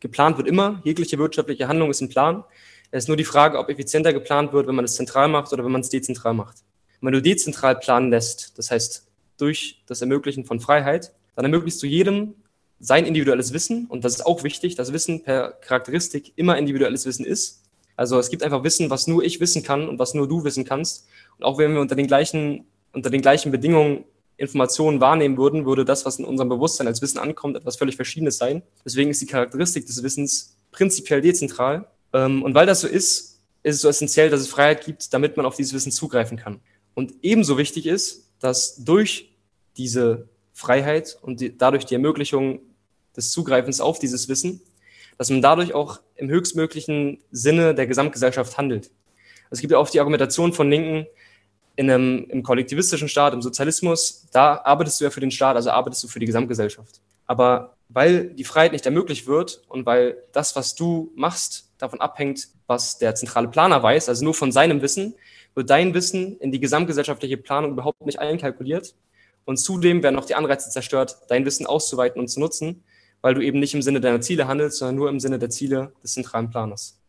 geplant wird immer, jegliche wirtschaftliche Handlung ist ein Plan. Es ist nur die Frage, ob effizienter geplant wird, wenn man es zentral macht oder wenn man es dezentral macht. Wenn du dezentral planen lässt, das heißt durch das Ermöglichen von Freiheit, dann ermöglichst du jedem sein individuelles Wissen, und das ist auch wichtig, dass Wissen per Charakteristik immer individuelles Wissen ist. Also es gibt einfach Wissen, was nur ich wissen kann und was nur du wissen kannst. Und auch wenn wir unter den gleichen, unter den gleichen Bedingungen Informationen wahrnehmen würden, würde das, was in unserem Bewusstsein als Wissen ankommt, etwas völlig Verschiedenes sein. Deswegen ist die Charakteristik des Wissens prinzipiell dezentral. Ähm, und weil das so ist, ist es so essentiell, dass es Freiheit gibt, damit man auf dieses Wissen zugreifen kann. Und ebenso wichtig ist, dass durch diese Freiheit und die, dadurch die Ermöglichung des Zugreifens auf dieses Wissen, dass man dadurch auch im höchstmöglichen Sinne der Gesamtgesellschaft handelt. Es gibt ja oft die Argumentation von Linken, in einem, im kollektivistischen Staat, im Sozialismus, da arbeitest du ja für den Staat, also arbeitest du für die Gesamtgesellschaft. Aber weil die Freiheit nicht ermöglicht wird und weil das, was du machst, davon abhängt, was der zentrale Planer weiß, also nur von seinem Wissen, wird dein Wissen in die gesamtgesellschaftliche Planung überhaupt nicht einkalkuliert. Und zudem werden auch die Anreize zerstört, dein Wissen auszuweiten und zu nutzen, weil du eben nicht im Sinne deiner Ziele handelst, sondern nur im Sinne der Ziele des zentralen Planers.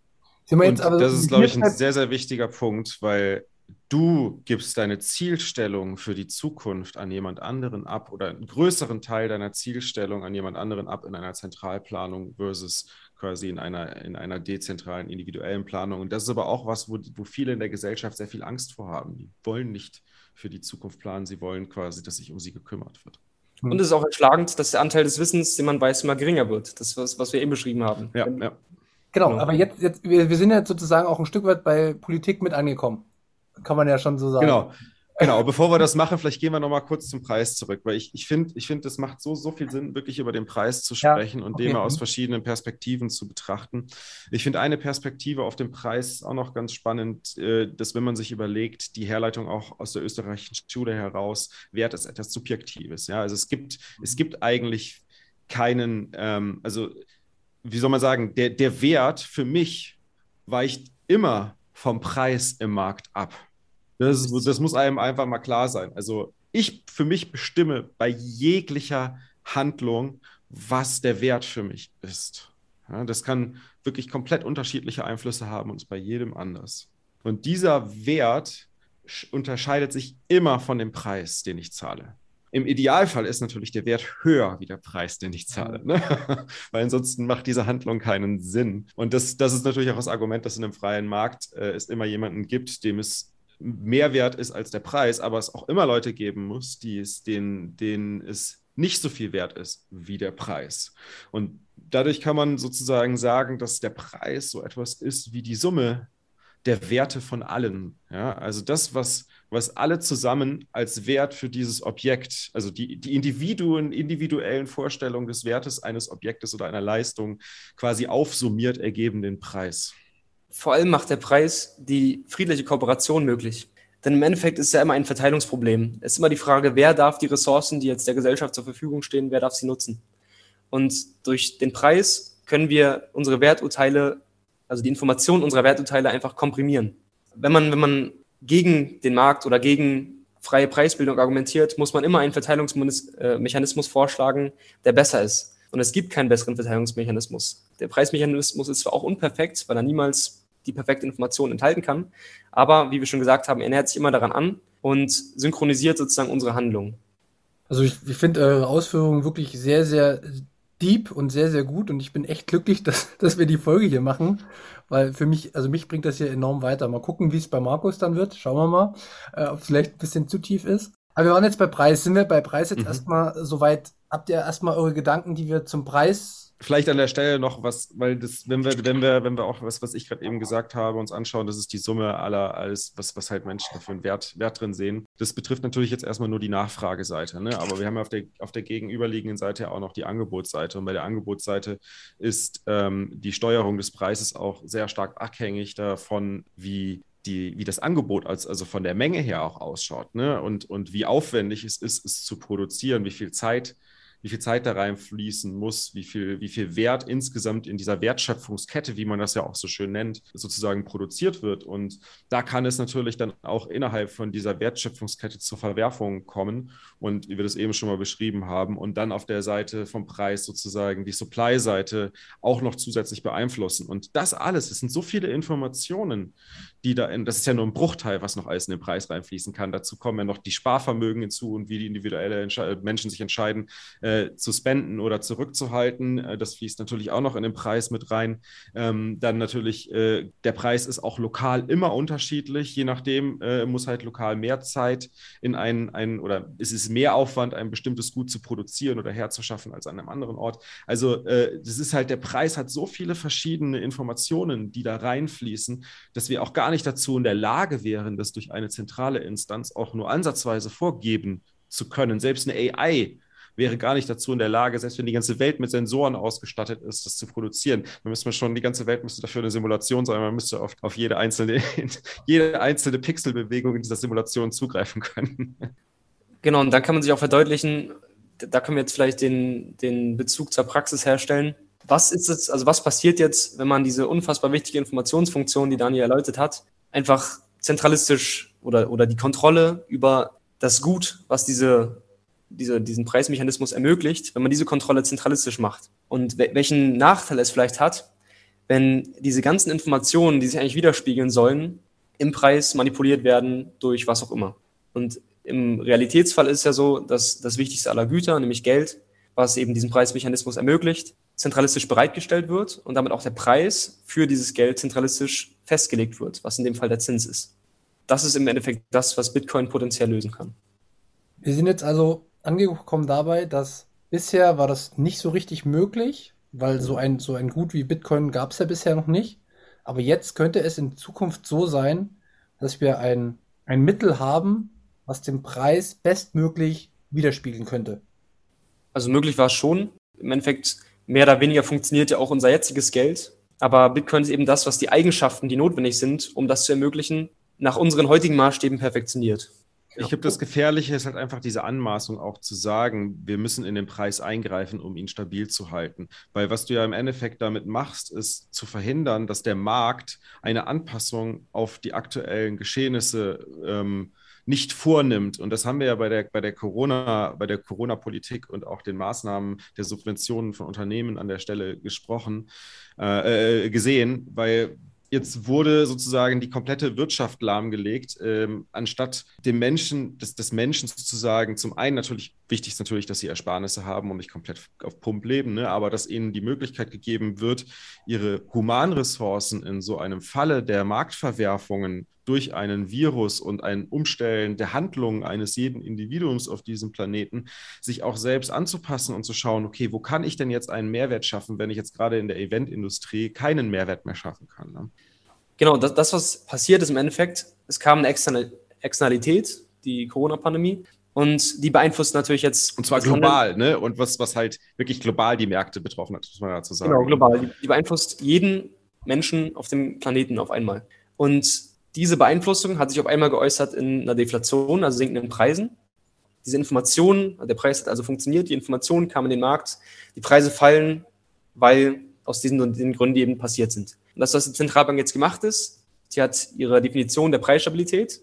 Das ist, glaube ich, ein sehr, sehr wichtiger Punkt, weil du gibst deine Zielstellung für die Zukunft an jemand anderen ab oder einen größeren Teil deiner Zielstellung an jemand anderen ab in einer Zentralplanung versus quasi in einer, in einer dezentralen, individuellen Planung. Und das ist aber auch was, wo, wo viele in der Gesellschaft sehr viel Angst vor haben. Die wollen nicht für die Zukunft planen, sie wollen quasi, dass sich um sie gekümmert wird. Und es ist auch erschlagend, dass der Anteil des Wissens, den man weiß, immer geringer wird. Das, was, was wir eben beschrieben haben. Ja, ja. Genau, aber jetzt, jetzt wir, wir sind jetzt sozusagen auch ein Stück weit bei Politik mit angekommen. Kann man ja schon so sagen. Genau. Genau, bevor wir das machen, vielleicht gehen wir nochmal kurz zum Preis zurück, weil ich, ich finde, ich find, es macht so, so viel Sinn, wirklich über den Preis zu sprechen ja, und den mal aus verschiedenen Perspektiven zu betrachten. Ich finde eine Perspektive auf den Preis auch noch ganz spannend, äh, dass wenn man sich überlegt, die Herleitung auch aus der österreichischen Schule heraus, Wert ist etwas Subjektives. Ja, also es gibt, es gibt eigentlich keinen, ähm, also wie soll man sagen, der, der Wert für mich weicht immer vom Preis im Markt ab. Das, das muss einem einfach mal klar sein. Also ich für mich bestimme bei jeglicher Handlung, was der Wert für mich ist. Ja, das kann wirklich komplett unterschiedliche Einflüsse haben und ist bei jedem anders. Und dieser Wert unterscheidet sich immer von dem Preis, den ich zahle. Im Idealfall ist natürlich der Wert höher wie der Preis, den ich zahle, ne? *laughs* weil ansonsten macht diese Handlung keinen Sinn. Und das, das ist natürlich auch das Argument, dass in einem freien Markt äh, es immer jemanden gibt, dem es mehr wert ist als der Preis, aber es auch immer Leute geben muss, die es, denen, denen es nicht so viel wert ist wie der Preis. Und dadurch kann man sozusagen sagen, dass der Preis so etwas ist wie die Summe der Werte von allen. Ja? Also das, was, was alle zusammen als Wert für dieses Objekt, also die, die Individuen, individuellen Vorstellungen des Wertes eines Objektes oder einer Leistung quasi aufsummiert, ergeben den Preis vor allem macht der Preis die friedliche Kooperation möglich. Denn im Endeffekt ist es ja immer ein Verteilungsproblem. Es ist immer die Frage, wer darf die Ressourcen, die jetzt der Gesellschaft zur Verfügung stehen, wer darf sie nutzen? Und durch den Preis können wir unsere Werturteile, also die Informationen unserer Werturteile einfach komprimieren. Wenn man, wenn man gegen den Markt oder gegen freie Preisbildung argumentiert, muss man immer einen Verteilungsmechanismus vorschlagen, der besser ist. Und es gibt keinen besseren Verteilungsmechanismus. Der Preismechanismus ist zwar auch unperfekt, weil er niemals die perfekte Information enthalten kann, aber wie wir schon gesagt haben, er nähert sich immer daran an und synchronisiert sozusagen unsere Handlungen. Also ich, ich finde eure Ausführungen wirklich sehr, sehr deep und sehr, sehr gut und ich bin echt glücklich, *laughs* dass, dass wir die Folge hier machen, weil für mich, also mich bringt das hier enorm weiter. Mal gucken, wie es bei Markus dann wird. Schauen wir mal, äh, ob es vielleicht ein bisschen zu tief ist. Aber wir waren jetzt bei Preis. Sind wir bei Preis jetzt mhm. erstmal soweit habt ihr erstmal eure Gedanken, die wir zum Preis. Vielleicht an der Stelle noch was, weil das, wenn wir, wenn wir, wenn wir auch was, was ich gerade eben gesagt habe, uns anschauen, das ist die Summe aller, alles, was, was halt Menschen dafür einen Wert, Wert drin sehen. Das betrifft natürlich jetzt erstmal nur die Nachfrageseite, ne? Aber wir haben ja auf der, auf der gegenüberliegenden Seite auch noch die Angebotsseite. Und bei der Angebotsseite ist ähm, die Steuerung des Preises auch sehr stark abhängig davon, wie die, wie das Angebot als, also von der Menge her auch ausschaut ne? und, und wie aufwendig es ist, es zu produzieren, wie viel Zeit wie viel Zeit da reinfließen muss, wie viel, wie viel Wert insgesamt in dieser Wertschöpfungskette, wie man das ja auch so schön nennt, sozusagen produziert wird. Und da kann es natürlich dann auch innerhalb von dieser Wertschöpfungskette zur Verwerfung kommen. Und wie wir das eben schon mal beschrieben haben, und dann auf der Seite vom Preis sozusagen die Supply-Seite auch noch zusätzlich beeinflussen. Und das alles, es sind so viele Informationen, die da in, das ist ja nur ein Bruchteil, was noch alles in den Preis reinfließen kann. Dazu kommen ja noch die Sparvermögen hinzu und wie die individuelle Entsche Menschen sich entscheiden, äh, zu spenden oder zurückzuhalten. Äh, das fließt natürlich auch noch in den Preis mit rein. Ähm, dann natürlich, äh, der Preis ist auch lokal immer unterschiedlich. Je nachdem äh, muss halt lokal mehr Zeit in einen, einen oder es ist mehr Aufwand, ein bestimmtes Gut zu produzieren oder herzuschaffen als an einem anderen Ort. Also äh, das ist halt, der Preis hat so viele verschiedene Informationen, die da reinfließen, dass wir auch gar nicht dazu in der Lage wären, das durch eine zentrale Instanz auch nur ansatzweise vorgeben zu können. Selbst eine AI wäre gar nicht dazu in der Lage, selbst wenn die ganze Welt mit Sensoren ausgestattet ist, das zu produzieren. Dann müsste man schon, die ganze Welt müsste dafür eine Simulation sein, man müsste auf, auf jede einzelne, *laughs* jede einzelne Pixelbewegung in dieser Simulation zugreifen können. Genau, und dann kann man sich auch verdeutlichen, da können wir jetzt vielleicht den, den Bezug zur Praxis herstellen. Was ist es, also was passiert jetzt, wenn man diese unfassbar wichtige Informationsfunktion, die Daniel erläutert hat, einfach zentralistisch oder, oder die Kontrolle über das Gut, was diese diese, diesen Preismechanismus ermöglicht, wenn man diese Kontrolle zentralistisch macht. Und welchen Nachteil es vielleicht hat, wenn diese ganzen Informationen, die sich eigentlich widerspiegeln sollen, im Preis manipuliert werden durch was auch immer. Und im Realitätsfall ist ja so, dass das wichtigste aller Güter, nämlich Geld, was eben diesen Preismechanismus ermöglicht, zentralistisch bereitgestellt wird und damit auch der Preis für dieses Geld zentralistisch festgelegt wird, was in dem Fall der Zins ist. Das ist im Endeffekt das, was Bitcoin potenziell lösen kann. Wir sind jetzt also angekommen dabei, dass bisher war das nicht so richtig möglich, weil so ein, so ein Gut wie Bitcoin gab es ja bisher noch nicht. Aber jetzt könnte es in Zukunft so sein, dass wir ein, ein Mittel haben, was den Preis bestmöglich widerspiegeln könnte. Also möglich war es schon. Im Endeffekt mehr oder weniger funktioniert ja auch unser jetziges Geld. Aber Bitcoin ist eben das, was die Eigenschaften, die notwendig sind, um das zu ermöglichen, nach unseren heutigen Maßstäben perfektioniert. Ich glaube, das Gefährliche ist halt einfach diese Anmaßung auch zu sagen, wir müssen in den Preis eingreifen, um ihn stabil zu halten. Weil was du ja im Endeffekt damit machst, ist zu verhindern, dass der Markt eine Anpassung auf die aktuellen Geschehnisse ähm, nicht vornimmt. Und das haben wir ja bei der, bei der Corona, bei der Corona-Politik und auch den Maßnahmen der Subventionen von Unternehmen an der Stelle gesprochen, äh, äh gesehen, weil Jetzt wurde sozusagen die komplette Wirtschaft lahmgelegt, ähm, anstatt dem Menschen, des, des Menschen sozusagen, zum einen natürlich, wichtig ist natürlich, dass sie Ersparnisse haben und nicht komplett auf Pump leben, ne? aber dass ihnen die Möglichkeit gegeben wird, ihre Humanressourcen in so einem Falle der Marktverwerfungen durch einen Virus und ein Umstellen der Handlungen eines jeden Individuums auf diesem Planeten, sich auch selbst anzupassen und zu schauen, okay, wo kann ich denn jetzt einen Mehrwert schaffen, wenn ich jetzt gerade in der Eventindustrie keinen Mehrwert mehr schaffen kann. Ne? Genau, das, das, was passiert ist im Endeffekt, es kam eine Externe, Externalität, die Corona-Pandemie, und die beeinflusst natürlich jetzt. Und zwar global, Handeln. ne? Und was, was halt wirklich global die Märkte betroffen hat, muss man dazu sagen. Genau, global. Die, die beeinflusst jeden Menschen auf dem Planeten auf einmal. Und diese Beeinflussung hat sich auf einmal geäußert in einer Deflation, also sinkenden Preisen. Diese Informationen, der Preis hat also funktioniert, die Informationen kamen in den Markt, die Preise fallen, weil aus diesen und den Gründen eben passiert sind. Und das, was die Zentralbank jetzt gemacht ist, sie hat ihre Definition der Preisstabilität,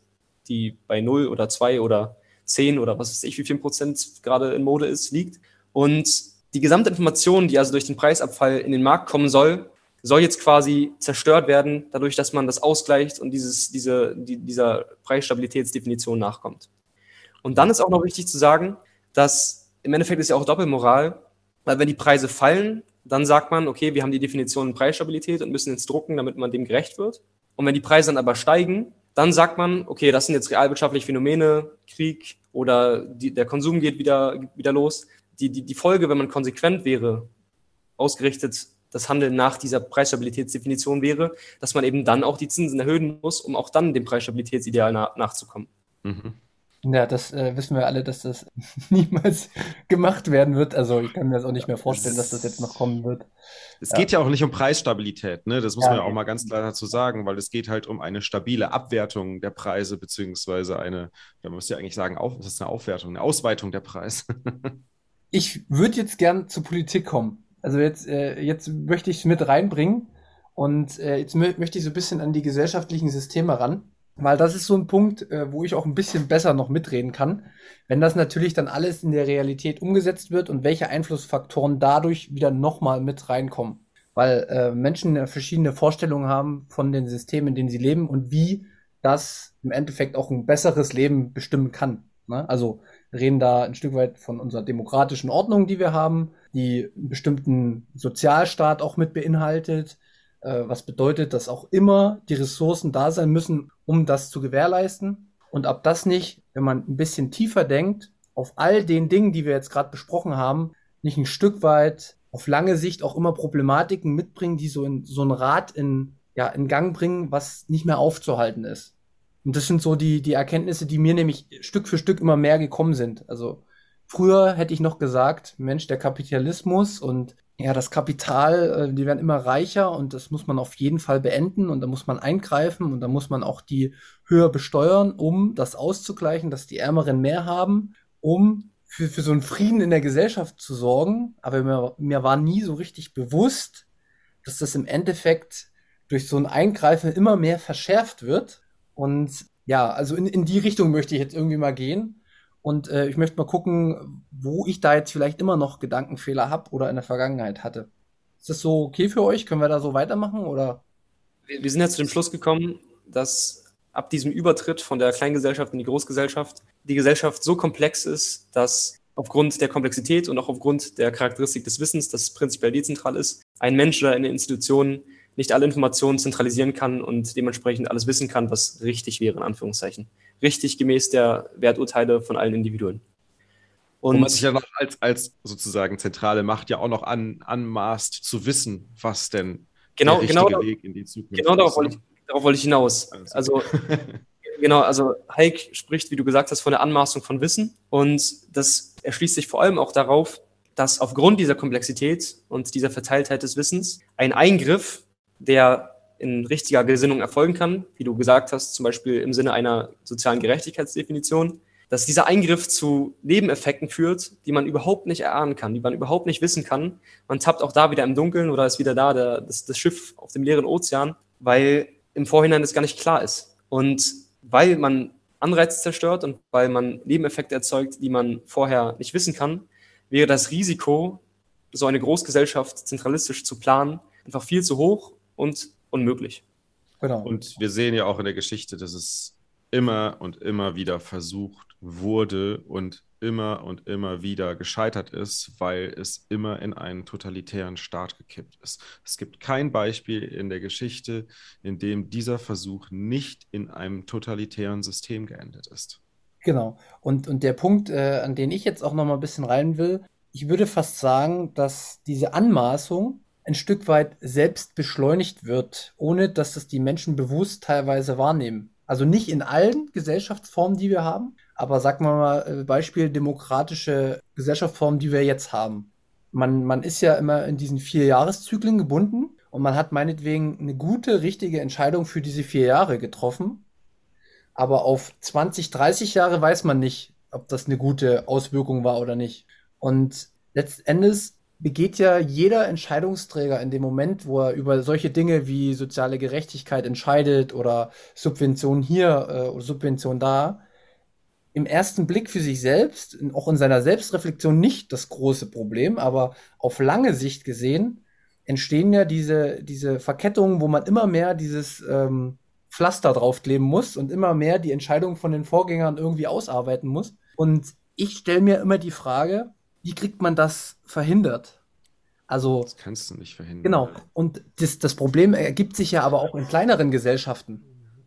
die bei 0 oder 2 oder 10 oder was weiß ich, wie viel Prozent gerade in Mode ist, liegt. Und die gesamte Information, die also durch den Preisabfall in den Markt kommen soll, soll jetzt quasi zerstört werden, dadurch, dass man das ausgleicht und dieses, diese, die, dieser Preisstabilitätsdefinition nachkommt. Und dann ist auch noch wichtig zu sagen, dass im Endeffekt ist ja auch Doppelmoral, weil wenn die Preise fallen, dann sagt man, okay, wir haben die Definition Preisstabilität und müssen jetzt drucken, damit man dem gerecht wird. Und wenn die Preise dann aber steigen, dann sagt man, okay, das sind jetzt realwirtschaftliche Phänomene, Krieg oder die, der Konsum geht wieder, wieder los. Die, die, die Folge, wenn man konsequent wäre, ausgerichtet das Handeln nach dieser Preisstabilitätsdefinition wäre, dass man eben dann auch die Zinsen erhöhen muss, um auch dann dem Preisstabilitätsideal na nachzukommen. Mhm. Ja, das äh, wissen wir alle, dass das *laughs* niemals gemacht werden wird. Also ich kann mir das auch nicht mehr vorstellen, dass das jetzt noch kommen wird. Es ja. geht ja auch nicht um Preisstabilität, ne? Das muss ja, man ja auch mal ganz klar dazu sagen, weil es geht halt um eine stabile Abwertung der Preise, beziehungsweise eine, da muss ja eigentlich sagen, auf, das ist eine Aufwertung, eine Ausweitung der Preise. *laughs* ich würde jetzt gern zur Politik kommen. Also jetzt, äh, jetzt möchte ich es mit reinbringen und äh, jetzt mö möchte ich so ein bisschen an die gesellschaftlichen Systeme ran, weil das ist so ein Punkt, äh, wo ich auch ein bisschen besser noch mitreden kann, wenn das natürlich dann alles in der Realität umgesetzt wird und welche Einflussfaktoren dadurch wieder nochmal mit reinkommen. weil äh, Menschen verschiedene Vorstellungen haben von den Systemen, in denen sie leben und wie das im Endeffekt auch ein besseres Leben bestimmen kann. Ne? Also reden da ein Stück weit von unserer demokratischen Ordnung, die wir haben, die einen bestimmten Sozialstaat auch mit beinhaltet, äh, was bedeutet, dass auch immer die Ressourcen da sein müssen, um das zu gewährleisten. Und ob das nicht, wenn man ein bisschen tiefer denkt, auf all den Dingen, die wir jetzt gerade besprochen haben, nicht ein Stück weit auf lange Sicht auch immer Problematiken mitbringen, die so, in, so ein Rad in, ja, in Gang bringen, was nicht mehr aufzuhalten ist. Und das sind so die, die Erkenntnisse, die mir nämlich Stück für Stück immer mehr gekommen sind. Also früher hätte ich noch gesagt, Mensch, der Kapitalismus und ja, das Kapital, äh, die werden immer reicher und das muss man auf jeden Fall beenden und da muss man eingreifen und da muss man auch die höher besteuern, um das auszugleichen, dass die Ärmeren mehr haben, um für, für so einen Frieden in der Gesellschaft zu sorgen. Aber mir, mir war nie so richtig bewusst, dass das im Endeffekt durch so ein Eingreifen immer mehr verschärft wird. Und ja, also in, in die Richtung möchte ich jetzt irgendwie mal gehen. Und äh, ich möchte mal gucken, wo ich da jetzt vielleicht immer noch Gedankenfehler habe oder in der Vergangenheit hatte. Ist das so okay für euch? Können wir da so weitermachen? Oder? Wir, wir sind ja zu dem Schluss gekommen, dass ab diesem Übertritt von der Kleingesellschaft in die Großgesellschaft die Gesellschaft so komplex ist, dass aufgrund der Komplexität und auch aufgrund der Charakteristik des Wissens, das prinzipiell dezentral ist, ein Mensch oder eine Institution nicht alle Informationen zentralisieren kann und dementsprechend alles wissen kann, was richtig wäre, in Anführungszeichen richtig gemäß der Werturteile von allen Individuen. Und, und man sich ja noch als, als sozusagen zentrale Macht ja auch noch an, anmaßt zu wissen, was denn genau, der richtige genau, Weg in die Zukunft genau ist. Genau darauf wollte, ich, darauf wollte ich hinaus. Also, *laughs* genau, also Heik spricht, wie du gesagt hast, von der Anmaßung von Wissen und das erschließt sich vor allem auch darauf, dass aufgrund dieser Komplexität und dieser Verteiltheit des Wissens ein Eingriff, der in richtiger Gesinnung erfolgen kann, wie du gesagt hast, zum Beispiel im Sinne einer sozialen Gerechtigkeitsdefinition, dass dieser Eingriff zu Nebeneffekten führt, die man überhaupt nicht erahnen kann, die man überhaupt nicht wissen kann. Man tappt auch da wieder im Dunkeln oder ist wieder da der, das, das Schiff auf dem leeren Ozean, weil im Vorhinein das gar nicht klar ist. Und weil man Anreize zerstört und weil man Nebeneffekte erzeugt, die man vorher nicht wissen kann, wäre das Risiko, so eine Großgesellschaft zentralistisch zu planen, einfach viel zu hoch und unmöglich. Genau. Und wir sehen ja auch in der Geschichte, dass es immer und immer wieder versucht wurde und immer und immer wieder gescheitert ist, weil es immer in einen totalitären Staat gekippt ist. Es gibt kein Beispiel in der Geschichte, in dem dieser Versuch nicht in einem totalitären System geendet ist. Genau. Und, und der Punkt, äh, an den ich jetzt auch noch mal ein bisschen rein will, ich würde fast sagen, dass diese Anmaßung ein Stück weit selbst beschleunigt wird, ohne dass das die Menschen bewusst teilweise wahrnehmen. Also nicht in allen Gesellschaftsformen, die wir haben, aber sagen wir mal äh, Beispiel demokratische Gesellschaftsformen, die wir jetzt haben. Man, man ist ja immer in diesen vier Jahreszyklen gebunden und man hat meinetwegen eine gute, richtige Entscheidung für diese vier Jahre getroffen. Aber auf 20, 30 Jahre weiß man nicht, ob das eine gute Auswirkung war oder nicht. Und letztendlich begeht ja jeder Entscheidungsträger in dem Moment, wo er über solche Dinge wie soziale Gerechtigkeit entscheidet oder Subvention hier äh, oder Subvention da, im ersten Blick für sich selbst, auch in seiner Selbstreflexion nicht das große Problem, aber auf lange Sicht gesehen entstehen ja diese, diese Verkettungen, wo man immer mehr dieses ähm, Pflaster draufkleben muss und immer mehr die Entscheidungen von den Vorgängern irgendwie ausarbeiten muss. Und ich stelle mir immer die Frage, wie kriegt man das verhindert? Also. Das kannst du nicht verhindern. Genau. Und das, das Problem ergibt sich ja aber auch in kleineren Gesellschaften.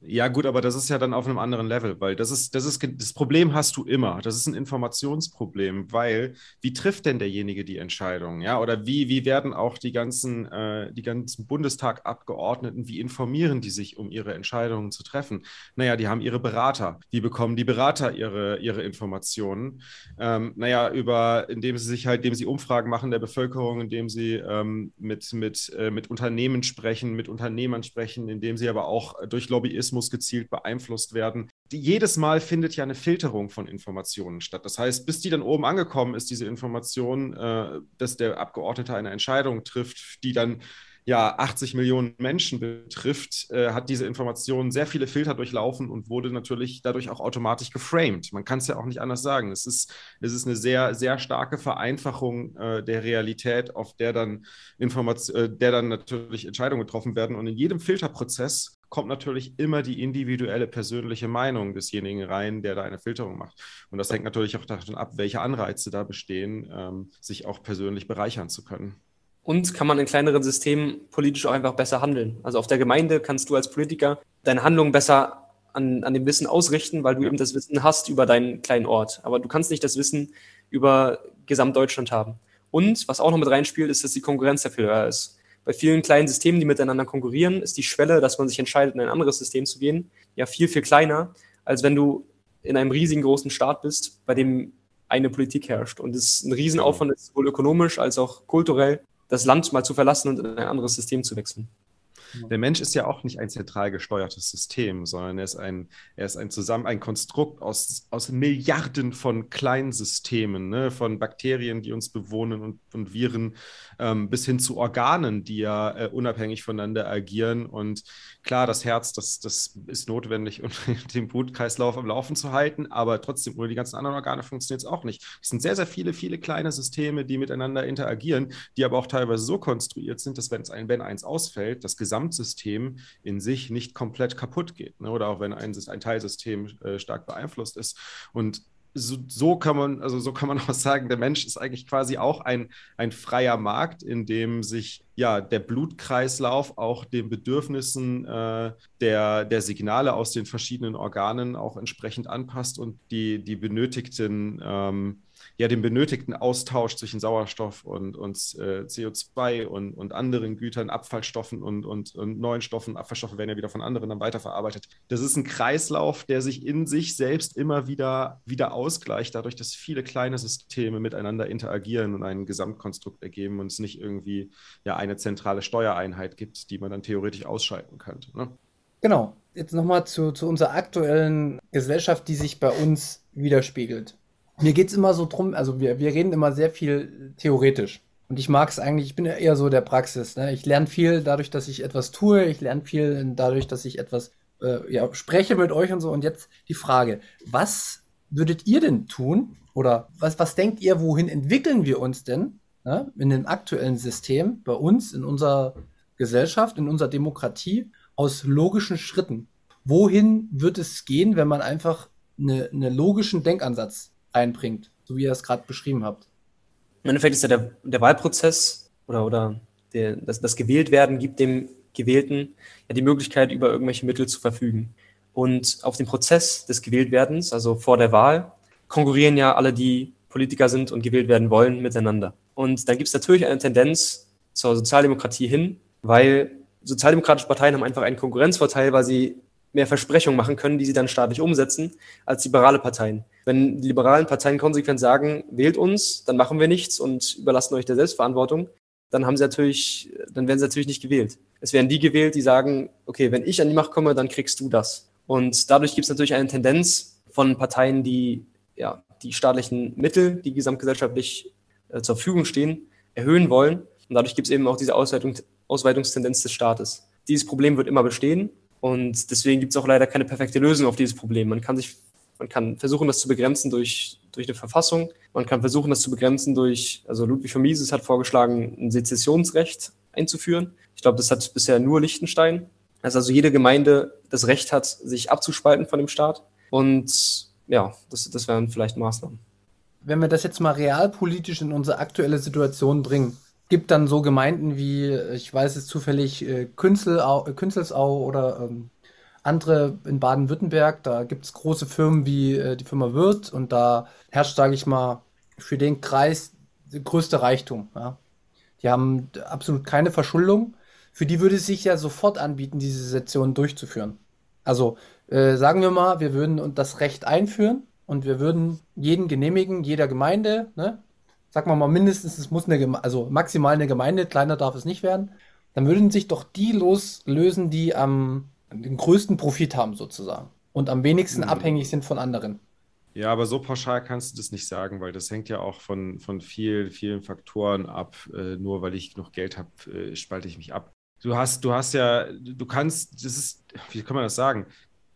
Ja, gut, aber das ist ja dann auf einem anderen Level, weil das ist, das ist, das Problem hast du immer. Das ist ein Informationsproblem, weil wie trifft denn derjenige die Entscheidung? Ja, oder wie, wie werden auch die ganzen, äh, die ganzen Bundestagabgeordneten, wie informieren die sich, um ihre Entscheidungen zu treffen? Naja, die haben ihre Berater. Wie bekommen die Berater ihre, ihre Informationen? Ähm, naja, über, indem sie sich halt, indem sie Umfragen machen der Bevölkerung, indem sie ähm, mit, mit, äh, mit Unternehmen sprechen, mit Unternehmern sprechen, indem sie aber auch durch Lobbyismus Algorithmus gezielt beeinflusst werden. Die, jedes Mal findet ja eine Filterung von Informationen statt. Das heißt, bis die dann oben angekommen ist, diese Information, äh, dass der Abgeordnete eine Entscheidung trifft, die dann ja 80 Millionen Menschen betrifft, äh, hat diese Information sehr viele Filter durchlaufen und wurde natürlich dadurch auch automatisch geframed. Man kann es ja auch nicht anders sagen. Es ist, es ist eine sehr, sehr starke Vereinfachung äh, der Realität, auf der dann Information, äh, der dann natürlich Entscheidungen getroffen werden. Und in jedem Filterprozess kommt natürlich immer die individuelle persönliche Meinung desjenigen rein, der da eine Filterung macht. Und das hängt natürlich auch davon ab, welche Anreize da bestehen, ähm, sich auch persönlich bereichern zu können. Und kann man in kleineren Systemen politisch auch einfach besser handeln. Also auf der Gemeinde kannst du als Politiker deine Handlungen besser an, an dem Wissen ausrichten, weil du ja. eben das Wissen hast über deinen kleinen Ort. Aber du kannst nicht das Wissen über Gesamtdeutschland haben. Und was auch noch mit reinspielt, ist, dass die Konkurrenz dafür höher ist. Bei vielen kleinen Systemen, die miteinander konkurrieren, ist die Schwelle, dass man sich entscheidet, in ein anderes System zu gehen, ja viel, viel kleiner, als wenn du in einem riesigen großen Staat bist, bei dem eine Politik herrscht. Und es ist ein Riesenaufwand, ist sowohl ökonomisch als auch kulturell das Land mal zu verlassen und in ein anderes System zu wechseln. Der Mensch ist ja auch nicht ein zentral gesteuertes System, sondern er ist ein, er ist ein zusammen ein Konstrukt aus, aus Milliarden von Kleinsystemen, ne? von Bakterien, die uns bewohnen und, und Viren, ähm, bis hin zu Organen, die ja äh, unabhängig voneinander agieren. Und klar, das Herz, das, das ist notwendig, um *laughs* den Blutkreislauf am Laufen zu halten, aber trotzdem, ohne die ganzen anderen Organe funktioniert es auch nicht. Es sind sehr, sehr viele, viele kleine Systeme, die miteinander interagieren, die aber auch teilweise so konstruiert sind, dass wenn, ein, wenn eins ausfällt, das Gesamtsystem in sich nicht komplett kaputt geht. Ne? Oder auch wenn ein, ein Teilsystem äh, stark beeinflusst ist. Und so, so, kann man, also so kann man *laughs* auch sagen, der Mensch ist eigentlich quasi auch ein, ein freier Markt, in dem sich ja der Blutkreislauf auch den Bedürfnissen äh, der, der Signale aus den verschiedenen Organen auch entsprechend anpasst und die, die benötigten ähm, ja den benötigten Austausch zwischen Sauerstoff und, und äh, CO2 und, und anderen Gütern, Abfallstoffen und, und, und neuen Stoffen, Abfallstoffe werden ja wieder von anderen dann weiterverarbeitet. Das ist ein Kreislauf, der sich in sich selbst immer wieder, wieder ausgleicht, dadurch, dass viele kleine Systeme miteinander interagieren und ein Gesamtkonstrukt ergeben und es nicht irgendwie ja eine zentrale Steuereinheit gibt, die man dann theoretisch ausschalten könnte. Ne? Genau. Jetzt nochmal zu, zu unserer aktuellen Gesellschaft, die sich bei uns widerspiegelt mir geht es immer so drum, also wir, wir reden immer sehr viel theoretisch. Und ich mag es eigentlich, ich bin ja eher so der Praxis. Ne? Ich lerne viel dadurch, dass ich etwas tue. Ich lerne viel dadurch, dass ich etwas äh, ja, spreche mit euch und so. Und jetzt die Frage, was würdet ihr denn tun? Oder was, was denkt ihr, wohin entwickeln wir uns denn ne? in dem aktuellen System, bei uns, in unserer Gesellschaft, in unserer Demokratie, aus logischen Schritten? Wohin wird es gehen, wenn man einfach einen eine logischen Denkansatz einbringt, so wie ihr es gerade beschrieben habt. Im Endeffekt ist ja der, der Wahlprozess oder, oder der, das, das Gewähltwerden gibt dem Gewählten ja die Möglichkeit, über irgendwelche Mittel zu verfügen. Und auf dem Prozess des Gewähltwerdens, also vor der Wahl, konkurrieren ja alle, die Politiker sind und gewählt werden wollen, miteinander. Und dann gibt es natürlich eine Tendenz zur Sozialdemokratie hin, weil sozialdemokratische Parteien haben einfach einen Konkurrenzvorteil, weil sie mehr Versprechungen machen können, die sie dann staatlich umsetzen, als liberale Parteien. Wenn die liberalen Parteien konsequent sagen, wählt uns, dann machen wir nichts und überlassen euch der Selbstverantwortung, dann haben sie natürlich, dann werden sie natürlich nicht gewählt. Es werden die gewählt, die sagen, okay, wenn ich an die Macht komme, dann kriegst du das. Und dadurch gibt es natürlich eine Tendenz von Parteien, die ja, die staatlichen Mittel, die gesamtgesellschaftlich äh, zur Verfügung stehen, erhöhen wollen. Und dadurch gibt es eben auch diese Ausweitung, Ausweitungstendenz des Staates. Dieses Problem wird immer bestehen und deswegen gibt es auch leider keine perfekte Lösung auf dieses Problem. Man kann sich, man kann versuchen, das zu begrenzen durch, durch eine Verfassung. Man kann versuchen, das zu begrenzen durch, also Ludwig von Mises hat vorgeschlagen, ein Sezessionsrecht einzuführen. Ich glaube, das hat bisher nur Liechtenstein. Dass also jede Gemeinde das Recht hat, sich abzuspalten von dem Staat. Und ja, das, das wären vielleicht Maßnahmen. Wenn wir das jetzt mal realpolitisch in unsere aktuelle Situation bringen, gibt dann so Gemeinden wie, ich weiß es zufällig, äh, Künzelsau, äh, Künzelsau oder ähm, andere in Baden-Württemberg. Da gibt es große Firmen wie äh, die Firma Wirth und da herrscht, sage ich mal, für den Kreis der größte Reichtum. Ja. Die haben absolut keine Verschuldung. Für die würde es sich ja sofort anbieten, diese Session durchzuführen. Also äh, sagen wir mal, wir würden das Recht einführen und wir würden jeden genehmigen, jeder Gemeinde, ne, sagen wir mal mindestens, es muss eine, also maximal eine Gemeinde, kleiner darf es nicht werden, dann würden sich doch die loslösen, die am den größten Profit haben sozusagen und am wenigsten mhm. abhängig sind von anderen. Ja, aber so pauschal kannst du das nicht sagen, weil das hängt ja auch von, von vielen, vielen Faktoren ab. Äh, nur weil ich genug Geld habe, äh, spalte ich mich ab. Du hast, du hast ja, du kannst, das ist, wie kann man das sagen?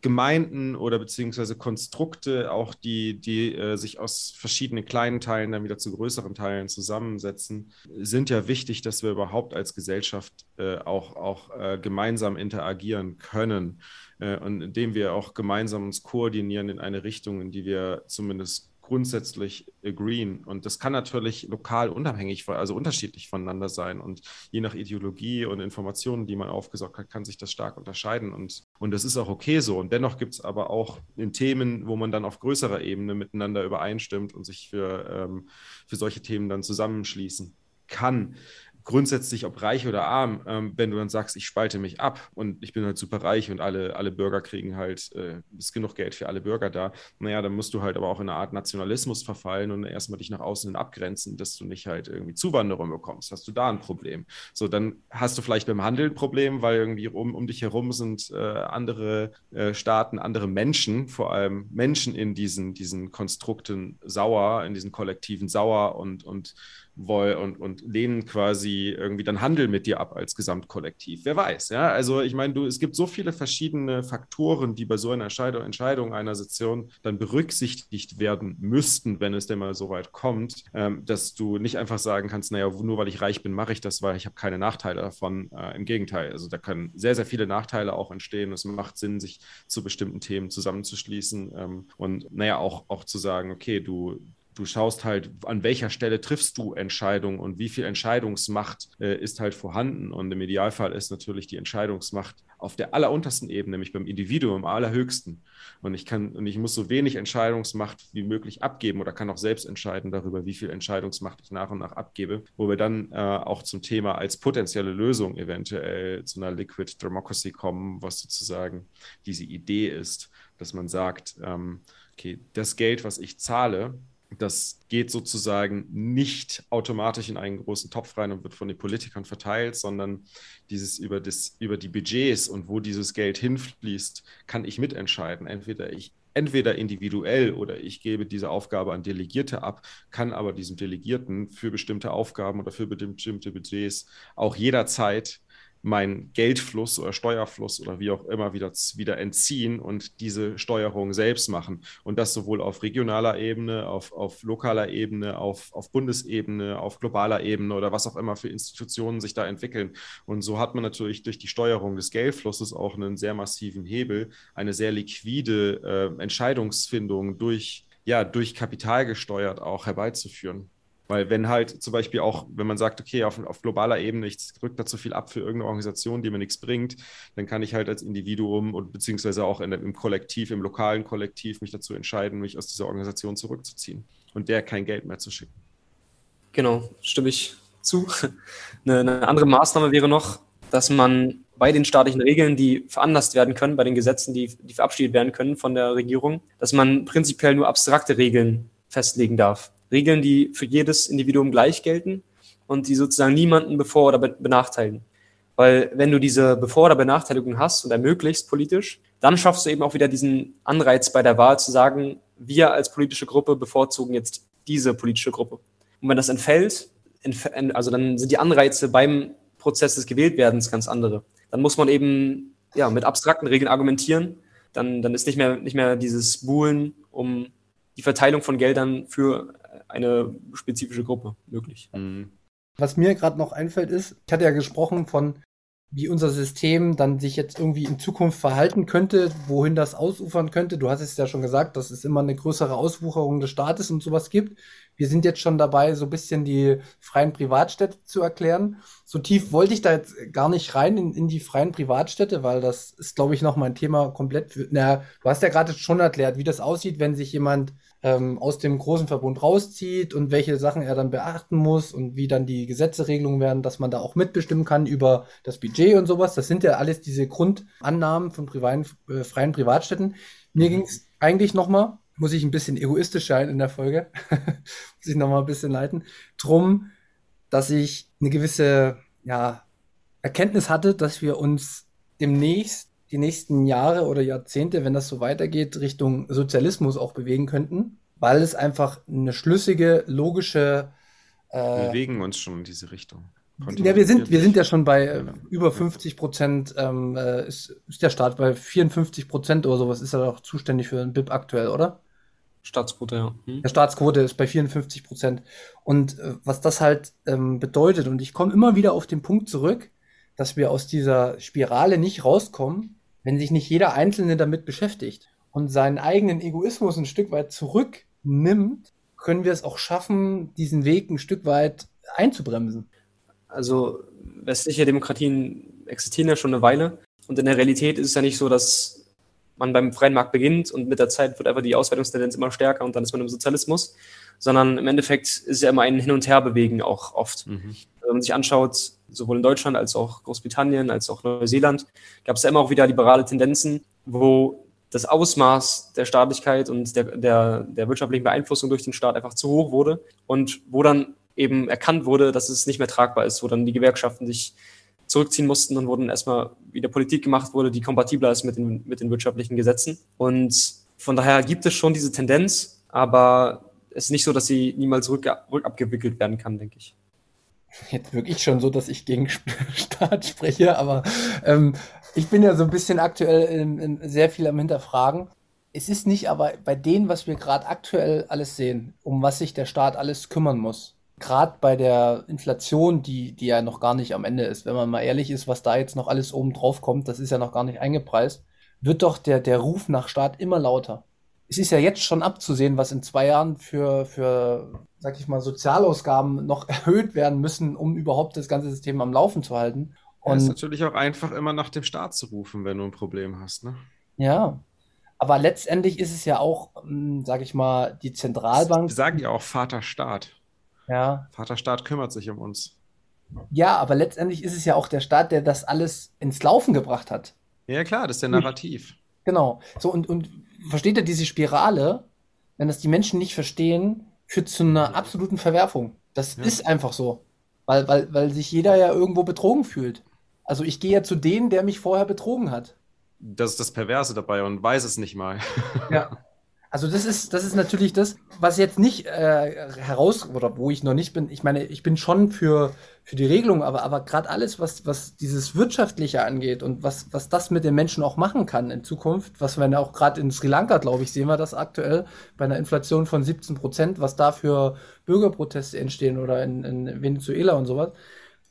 Gemeinden oder beziehungsweise Konstrukte, auch die, die äh, sich aus verschiedenen kleinen Teilen dann wieder zu größeren Teilen zusammensetzen, sind ja wichtig, dass wir überhaupt als Gesellschaft äh, auch, auch äh, gemeinsam interagieren können äh, und indem wir auch gemeinsam uns koordinieren in eine Richtung, in die wir zumindest grundsätzlich agreeen. Und das kann natürlich lokal unabhängig, also unterschiedlich voneinander sein. Und je nach Ideologie und Informationen, die man aufgesaugt hat, kann sich das stark unterscheiden. Und, und das ist auch okay so. Und dennoch gibt es aber auch in Themen, wo man dann auf größerer Ebene miteinander übereinstimmt und sich für, ähm, für solche Themen dann zusammenschließen kann grundsätzlich, ob reich oder arm, ähm, wenn du dann sagst, ich spalte mich ab und ich bin halt super reich und alle, alle Bürger kriegen halt, äh, ist genug Geld für alle Bürger da, naja, dann musst du halt aber auch in eine Art Nationalismus verfallen und erstmal dich nach außen abgrenzen, dass du nicht halt irgendwie Zuwanderung bekommst. Hast du da ein Problem? So, dann hast du vielleicht beim Handel ein Problem, weil irgendwie um, um dich herum sind äh, andere äh, Staaten, andere Menschen, vor allem Menschen in diesen, diesen Konstrukten sauer, in diesen Kollektiven sauer und, und wollen und, und lehnen quasi irgendwie dann Handel mit dir ab als Gesamtkollektiv. Wer weiß, ja? Also ich meine, du, es gibt so viele verschiedene Faktoren, die bei so einer Entscheidung, Entscheidung einer Session dann berücksichtigt werden müssten, wenn es denn mal so weit kommt, ähm, dass du nicht einfach sagen kannst, naja, nur weil ich reich bin, mache ich das, weil ich habe keine Nachteile davon. Äh, Im Gegenteil, also da können sehr, sehr viele Nachteile auch entstehen. Es macht Sinn, sich zu bestimmten Themen zusammenzuschließen ähm, und naja, auch, auch zu sagen, okay, du, du schaust halt, an welcher Stelle triffst du Entscheidungen und wie viel Entscheidungsmacht äh, ist halt vorhanden. Und im Idealfall ist natürlich die Entscheidungsmacht auf der alleruntersten Ebene, nämlich beim Individuum, am allerhöchsten. Und ich kann, und ich muss so wenig Entscheidungsmacht wie möglich abgeben oder kann auch selbst entscheiden darüber, wie viel Entscheidungsmacht ich nach und nach abgebe, wo wir dann äh, auch zum Thema als potenzielle Lösung eventuell zu einer Liquid Democracy kommen, was sozusagen diese Idee ist, dass man sagt, ähm, okay, das Geld, was ich zahle, das geht sozusagen nicht automatisch in einen großen Topf rein und wird von den Politikern verteilt, sondern dieses über, das, über die Budgets und wo dieses Geld hinfließt, kann ich mitentscheiden. Entweder ich entweder individuell oder ich gebe diese Aufgabe an Delegierte ab, kann aber diesem Delegierten für bestimmte Aufgaben oder für bestimmte Budgets auch jederzeit meinen Geldfluss oder Steuerfluss oder wie auch immer wieder, wieder entziehen und diese Steuerung selbst machen. Und das sowohl auf regionaler Ebene, auf, auf lokaler Ebene, auf, auf Bundesebene, auf globaler Ebene oder was auch immer für Institutionen sich da entwickeln. Und so hat man natürlich durch die Steuerung des Geldflusses auch einen sehr massiven Hebel, eine sehr liquide äh, Entscheidungsfindung durch, ja, durch Kapital gesteuert auch herbeizuführen. Weil wenn halt zum Beispiel auch, wenn man sagt, okay, auf, auf globaler Ebene, ich drücke da zu viel ab für irgendeine Organisation, die mir nichts bringt, dann kann ich halt als Individuum und beziehungsweise auch in, im Kollektiv, im lokalen Kollektiv mich dazu entscheiden, mich aus dieser Organisation zurückzuziehen und der kein Geld mehr zu schicken. Genau, stimme ich zu. *laughs* Eine, eine andere Maßnahme wäre noch, dass man bei den staatlichen Regeln, die veranlasst werden können, bei den Gesetzen, die, die verabschiedet werden können von der Regierung, dass man prinzipiell nur abstrakte Regeln festlegen darf. Regeln, die für jedes Individuum gleich gelten und die sozusagen niemanden bevor- oder benachteiligen. Weil wenn du diese Bevor- oder Benachteiligung hast und ermöglicht politisch, dann schaffst du eben auch wieder diesen Anreiz bei der Wahl zu sagen, wir als politische Gruppe bevorzugen jetzt diese politische Gruppe. Und wenn das entfällt, also dann sind die Anreize beim Prozess des Gewähltwerdens ganz andere. Dann muss man eben ja, mit abstrakten Regeln argumentieren. Dann, dann ist nicht mehr, nicht mehr dieses Buhlen um die Verteilung von Geldern für eine spezifische Gruppe möglich. Mhm. Was mir gerade noch einfällt ist, ich hatte ja gesprochen von, wie unser System dann sich jetzt irgendwie in Zukunft verhalten könnte, wohin das ausufern könnte. Du hast es ja schon gesagt, dass es immer eine größere Auswucherung des Staates und sowas gibt. Wir sind jetzt schon dabei, so ein bisschen die freien Privatstädte zu erklären. So tief wollte ich da jetzt gar nicht rein in, in die freien Privatstädte, weil das ist, glaube ich, noch mein Thema komplett. Für, na, du hast ja gerade schon erklärt, wie das aussieht, wenn sich jemand ähm, aus dem großen Verbund rauszieht und welche Sachen er dann beachten muss und wie dann die Gesetzeregelungen werden, dass man da auch mitbestimmen kann über das Budget und sowas. Das sind ja alles diese Grundannahmen von privaten, äh, freien Privatstädten. Mir mhm. ging es eigentlich nochmal, muss ich ein bisschen egoistisch sein in der Folge, *laughs* muss ich nochmal ein bisschen leiten, drum, dass ich eine gewisse ja, Erkenntnis hatte, dass wir uns demnächst die nächsten Jahre oder Jahrzehnte, wenn das so weitergeht, Richtung Sozialismus auch bewegen könnten, weil es einfach eine schlüssige, logische. Äh, wir bewegen uns schon in diese Richtung. Ja, wir sind, wir sind ja schon bei äh, über 50 Prozent, ähm, äh, ist, ist der Staat bei 54 Prozent oder sowas, ist er doch zuständig für den BIP aktuell, oder? Staatsquote, ja. Hm. Der Staatsquote ist bei 54 Prozent. Und äh, was das halt ähm, bedeutet, und ich komme immer wieder auf den Punkt zurück, dass wir aus dieser Spirale nicht rauskommen, wenn sich nicht jeder Einzelne damit beschäftigt und seinen eigenen Egoismus ein Stück weit zurücknimmt, können wir es auch schaffen, diesen Weg ein Stück weit einzubremsen. Also westliche Demokratien existieren ja schon eine Weile und in der Realität ist es ja nicht so, dass man beim freien Markt beginnt und mit der Zeit wird einfach die Auswertungstendenz immer stärker und dann ist man im Sozialismus, sondern im Endeffekt ist es ja immer ein Hin- und Herbewegen auch oft. Mhm. Wenn man sich anschaut, sowohl in Deutschland als auch Großbritannien, als auch Neuseeland, gab es ja immer auch wieder liberale Tendenzen, wo das Ausmaß der Staatlichkeit und der, der, der wirtschaftlichen Beeinflussung durch den Staat einfach zu hoch wurde und wo dann eben erkannt wurde, dass es nicht mehr tragbar ist, wo dann die Gewerkschaften sich zurückziehen mussten und wurden erstmal wieder Politik gemacht wurde, die kompatibler ist mit den, mit den wirtschaftlichen Gesetzen. Und von daher gibt es schon diese Tendenz, aber es ist nicht so, dass sie niemals rück, rückabgewickelt werden kann, denke ich. Jetzt wirklich schon so, dass ich gegen *laughs* Staat spreche, aber ähm, ich bin ja so ein bisschen aktuell in, in sehr viel am Hinterfragen. Es ist nicht aber bei dem, was wir gerade aktuell alles sehen, um was sich der Staat alles kümmern muss gerade bei der Inflation, die, die ja noch gar nicht am Ende ist, wenn man mal ehrlich ist, was da jetzt noch alles oben drauf kommt, das ist ja noch gar nicht eingepreist, wird doch der, der Ruf nach Staat immer lauter. Es ist ja jetzt schon abzusehen, was in zwei Jahren für, für, sag ich mal, Sozialausgaben noch *laughs* erhöht werden müssen, um überhaupt das ganze System am Laufen zu halten. Und es ist natürlich auch einfach immer nach dem Staat zu rufen, wenn du ein Problem hast, ne? Ja. Aber letztendlich ist es ja auch, hm, sag ich mal, die Zentralbank. Wir sagen ja auch Vater Staat. Ja. Vaterstaat kümmert sich um uns. Ja, aber letztendlich ist es ja auch der Staat, der das alles ins Laufen gebracht hat. Ja, klar, das ist der Narrativ. Genau. So, und, und versteht ihr diese Spirale, wenn das die Menschen nicht verstehen, führt zu einer absoluten Verwerfung. Das ja. ist einfach so. Weil, weil, weil sich jeder ja irgendwo betrogen fühlt. Also ich gehe ja zu denen, der mich vorher betrogen hat. Das ist das Perverse dabei und weiß es nicht mal. Ja. *laughs* Also das ist, das ist natürlich das, was jetzt nicht äh, heraus oder wo ich noch nicht bin. Ich meine, ich bin schon für, für die Regelung, aber, aber gerade alles, was, was dieses Wirtschaftliche angeht und was, was das mit den Menschen auch machen kann in Zukunft, was wir auch gerade in Sri Lanka, glaube ich, sehen wir das aktuell bei einer Inflation von 17 Prozent, was da für Bürgerproteste entstehen oder in, in Venezuela und sowas.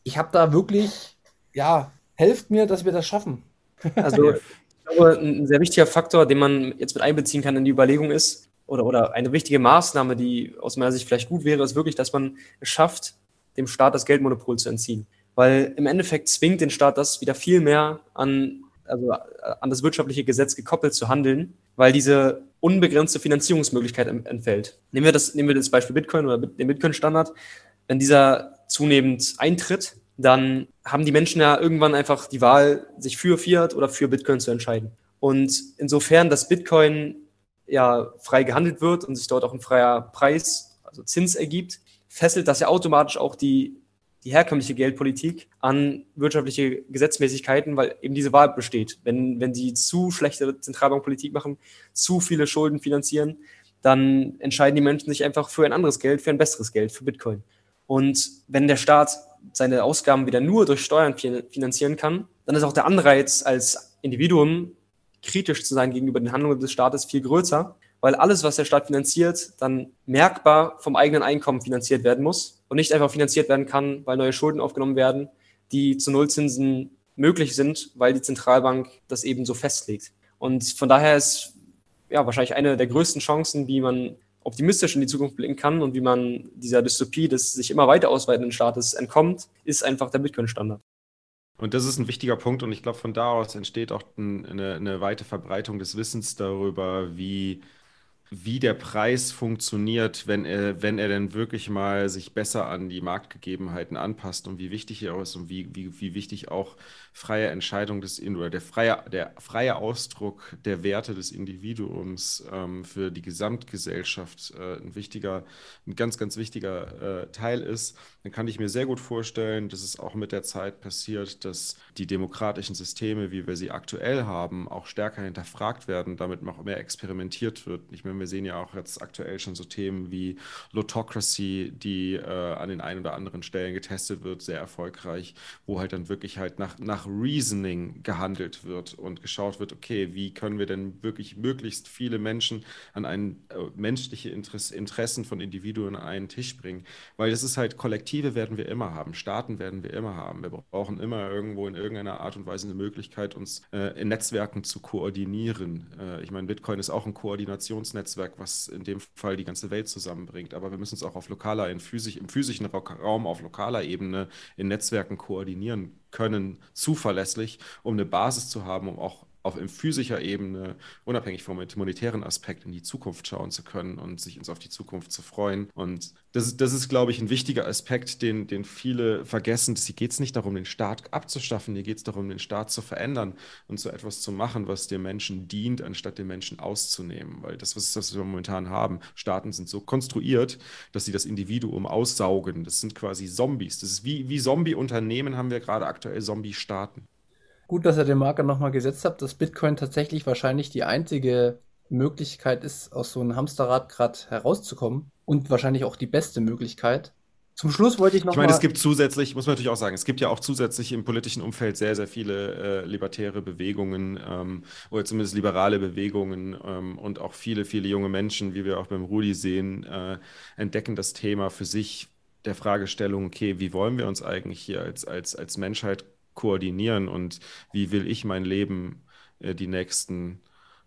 Ich habe da wirklich, ja, helft mir, dass wir das schaffen. Also glaube, ein sehr wichtiger Faktor, den man jetzt mit einbeziehen kann in die Überlegung ist, oder, oder eine wichtige Maßnahme, die aus meiner Sicht vielleicht gut wäre, ist wirklich, dass man es schafft, dem Staat das Geldmonopol zu entziehen. Weil im Endeffekt zwingt den Staat das wieder viel mehr an, also an das wirtschaftliche Gesetz gekoppelt zu handeln, weil diese unbegrenzte Finanzierungsmöglichkeit entfällt. Nehmen wir das, nehmen wir das Beispiel Bitcoin oder den Bitcoin-Standard. Wenn dieser zunehmend eintritt, dann haben die Menschen ja irgendwann einfach die Wahl, sich für Fiat oder für Bitcoin zu entscheiden. Und insofern, dass Bitcoin ja frei gehandelt wird und sich dort auch ein freier Preis, also Zins ergibt, fesselt das ja automatisch auch die, die herkömmliche Geldpolitik an wirtschaftliche Gesetzmäßigkeiten, weil eben diese Wahl besteht. Wenn, wenn sie zu schlechte Zentralbankpolitik machen, zu viele Schulden finanzieren, dann entscheiden die Menschen sich einfach für ein anderes Geld, für ein besseres Geld, für Bitcoin. Und wenn der Staat seine Ausgaben wieder nur durch Steuern finanzieren kann, dann ist auch der Anreiz als Individuum kritisch zu sein gegenüber den Handlungen des Staates viel größer, weil alles, was der Staat finanziert, dann merkbar vom eigenen Einkommen finanziert werden muss und nicht einfach finanziert werden kann, weil neue Schulden aufgenommen werden, die zu Nullzinsen möglich sind, weil die Zentralbank das eben so festlegt. Und von daher ist ja wahrscheinlich eine der größten Chancen, wie man optimistisch in die Zukunft blicken kann und wie man dieser Dystopie des sich immer weiter ausweitenden Staates entkommt, ist einfach der Bitcoin-Standard. Und das ist ein wichtiger Punkt und ich glaube, von da aus entsteht auch eine, eine weite Verbreitung des Wissens darüber, wie wie der Preis funktioniert, wenn er, wenn er denn wirklich mal sich besser an die Marktgegebenheiten anpasst und wie wichtig er ist und wie, wie, wie wichtig auch freie Entscheidung des oder der freie, der freie Ausdruck der Werte des Individuums ähm, für die Gesamtgesellschaft äh, ein wichtiger, ein ganz, ganz wichtiger äh, Teil ist, dann kann ich mir sehr gut vorstellen, dass es auch mit der Zeit passiert, dass die demokratischen Systeme, wie wir sie aktuell haben, auch stärker hinterfragt werden, damit noch mehr experimentiert wird, nicht mehr Wir sehen ja auch jetzt aktuell schon so Themen wie Lotocracy, die äh, an den ein oder anderen Stellen getestet wird, sehr erfolgreich, wo halt dann wirklich halt nach, nach Reasoning gehandelt wird und geschaut wird, okay, wie können wir denn wirklich möglichst viele Menschen an ein äh, menschliche Interesse, Interessen von Individuen an einen Tisch bringen. Weil das ist halt, Kollektive werden wir immer haben, Staaten werden wir immer haben. Wir brauchen immer irgendwo in irgendeiner Art und Weise eine Möglichkeit, uns äh, in Netzwerken zu koordinieren. Äh, ich meine, Bitcoin ist auch ein Koordinationsnetzwerk, was in dem Fall die ganze Welt zusammenbringt. Aber wir müssen uns auch auf lokaler, in physisch, im physischen Raum, auf lokaler Ebene in Netzwerken koordinieren können, zuverlässig, um eine Basis zu haben, um auch auf physischer Ebene, unabhängig vom monetären Aspekt, in die Zukunft schauen zu können und sich uns auf die Zukunft zu freuen. Und das, das ist, glaube ich, ein wichtiger Aspekt, den, den viele vergessen. Hier geht es nicht darum, den Staat abzuschaffen, hier geht es darum, den Staat zu verändern und so etwas zu machen, was dem Menschen dient, anstatt den Menschen auszunehmen. Weil das, was, was wir momentan haben, Staaten sind so konstruiert, dass sie das Individuum aussaugen. Das sind quasi Zombies. Das ist wie, wie Zombie-Unternehmen haben wir gerade aktuell Zombie-Staaten. Gut, dass ihr den Marker nochmal gesetzt habt, dass Bitcoin tatsächlich wahrscheinlich die einzige Möglichkeit ist, aus so einem Hamsterrad gerade herauszukommen und wahrscheinlich auch die beste Möglichkeit. Zum Schluss wollte ich noch. Ich meine, es gibt zusätzlich, muss man natürlich auch sagen, es gibt ja auch zusätzlich im politischen Umfeld sehr, sehr viele äh, libertäre Bewegungen ähm, oder zumindest liberale Bewegungen ähm, und auch viele, viele junge Menschen, wie wir auch beim Rudi sehen, äh, entdecken das Thema für sich der Fragestellung, okay, wie wollen wir uns eigentlich hier als, als, als Menschheit koordinieren und wie will ich mein Leben äh, die nächsten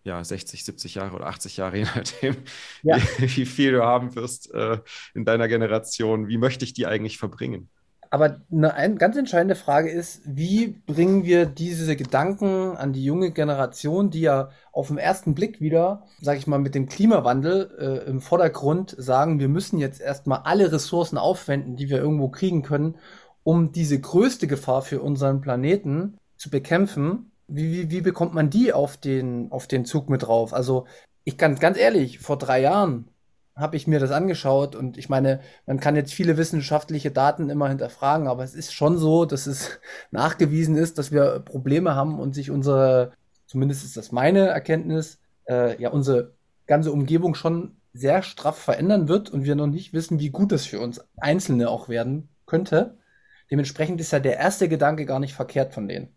ja, 60, 70 Jahre oder 80 Jahre, *laughs* je nachdem, ja. wie, wie, viel du haben wirst äh, in deiner Generation, wie möchte ich die eigentlich verbringen? Aber eine ein, ganz entscheidende Frage ist, wie bringen wir diese Gedanken an die junge Generation, die ja auf den ersten Blick wieder, sag ich mal, mit dem Klimawandel äh, im Vordergrund sagen, wir müssen jetzt erstmal alle Ressourcen aufwenden, die wir irgendwo kriegen können, um diese größte Gefahr für unseren Planeten zu bekämpfen, wie, wie, wie bekommt man die auf den, auf den Zug mit drauf? Also, ich kann ganz ehrlich, vor drei Jahren habe ich mir das angeschaut und ich meine, man kann jetzt viele wissenschaftliche Daten immer hinterfragen, aber es ist schon so, dass es *laughs* nachgewiesen ist, dass wir Probleme haben und sich unsere, zumindest ist das meine Erkenntnis, äh, ja, unsere ganze Umgebung schon sehr straff verändern wird und wir noch nicht wissen, wie gut das für uns Einzelne auch werden könnte. Dementsprechend ist ja der erste Gedanke gar nicht verkehrt von denen.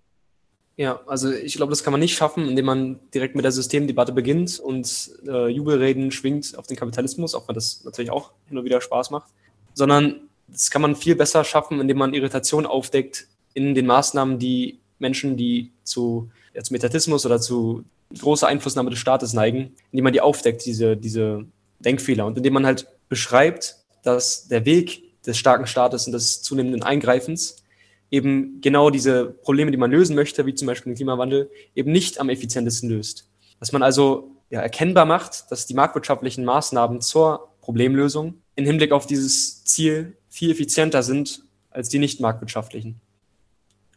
Ja, also ich glaube, das kann man nicht schaffen, indem man direkt mit der Systemdebatte beginnt und äh, Jubelreden schwingt auf den Kapitalismus, auch wenn das natürlich auch hin und wieder Spaß macht, sondern das kann man viel besser schaffen, indem man Irritation aufdeckt in den Maßnahmen, die Menschen, die zu, ja, zum Etatismus oder zu großer Einflussnahme des Staates neigen, indem man die aufdeckt, diese, diese Denkfehler und indem man halt beschreibt, dass der Weg des starken Staates und des zunehmenden Eingreifens eben genau diese Probleme, die man lösen möchte, wie zum Beispiel den Klimawandel, eben nicht am effizientesten löst. Dass man also ja, erkennbar macht, dass die marktwirtschaftlichen Maßnahmen zur Problemlösung im Hinblick auf dieses Ziel viel effizienter sind als die nicht marktwirtschaftlichen.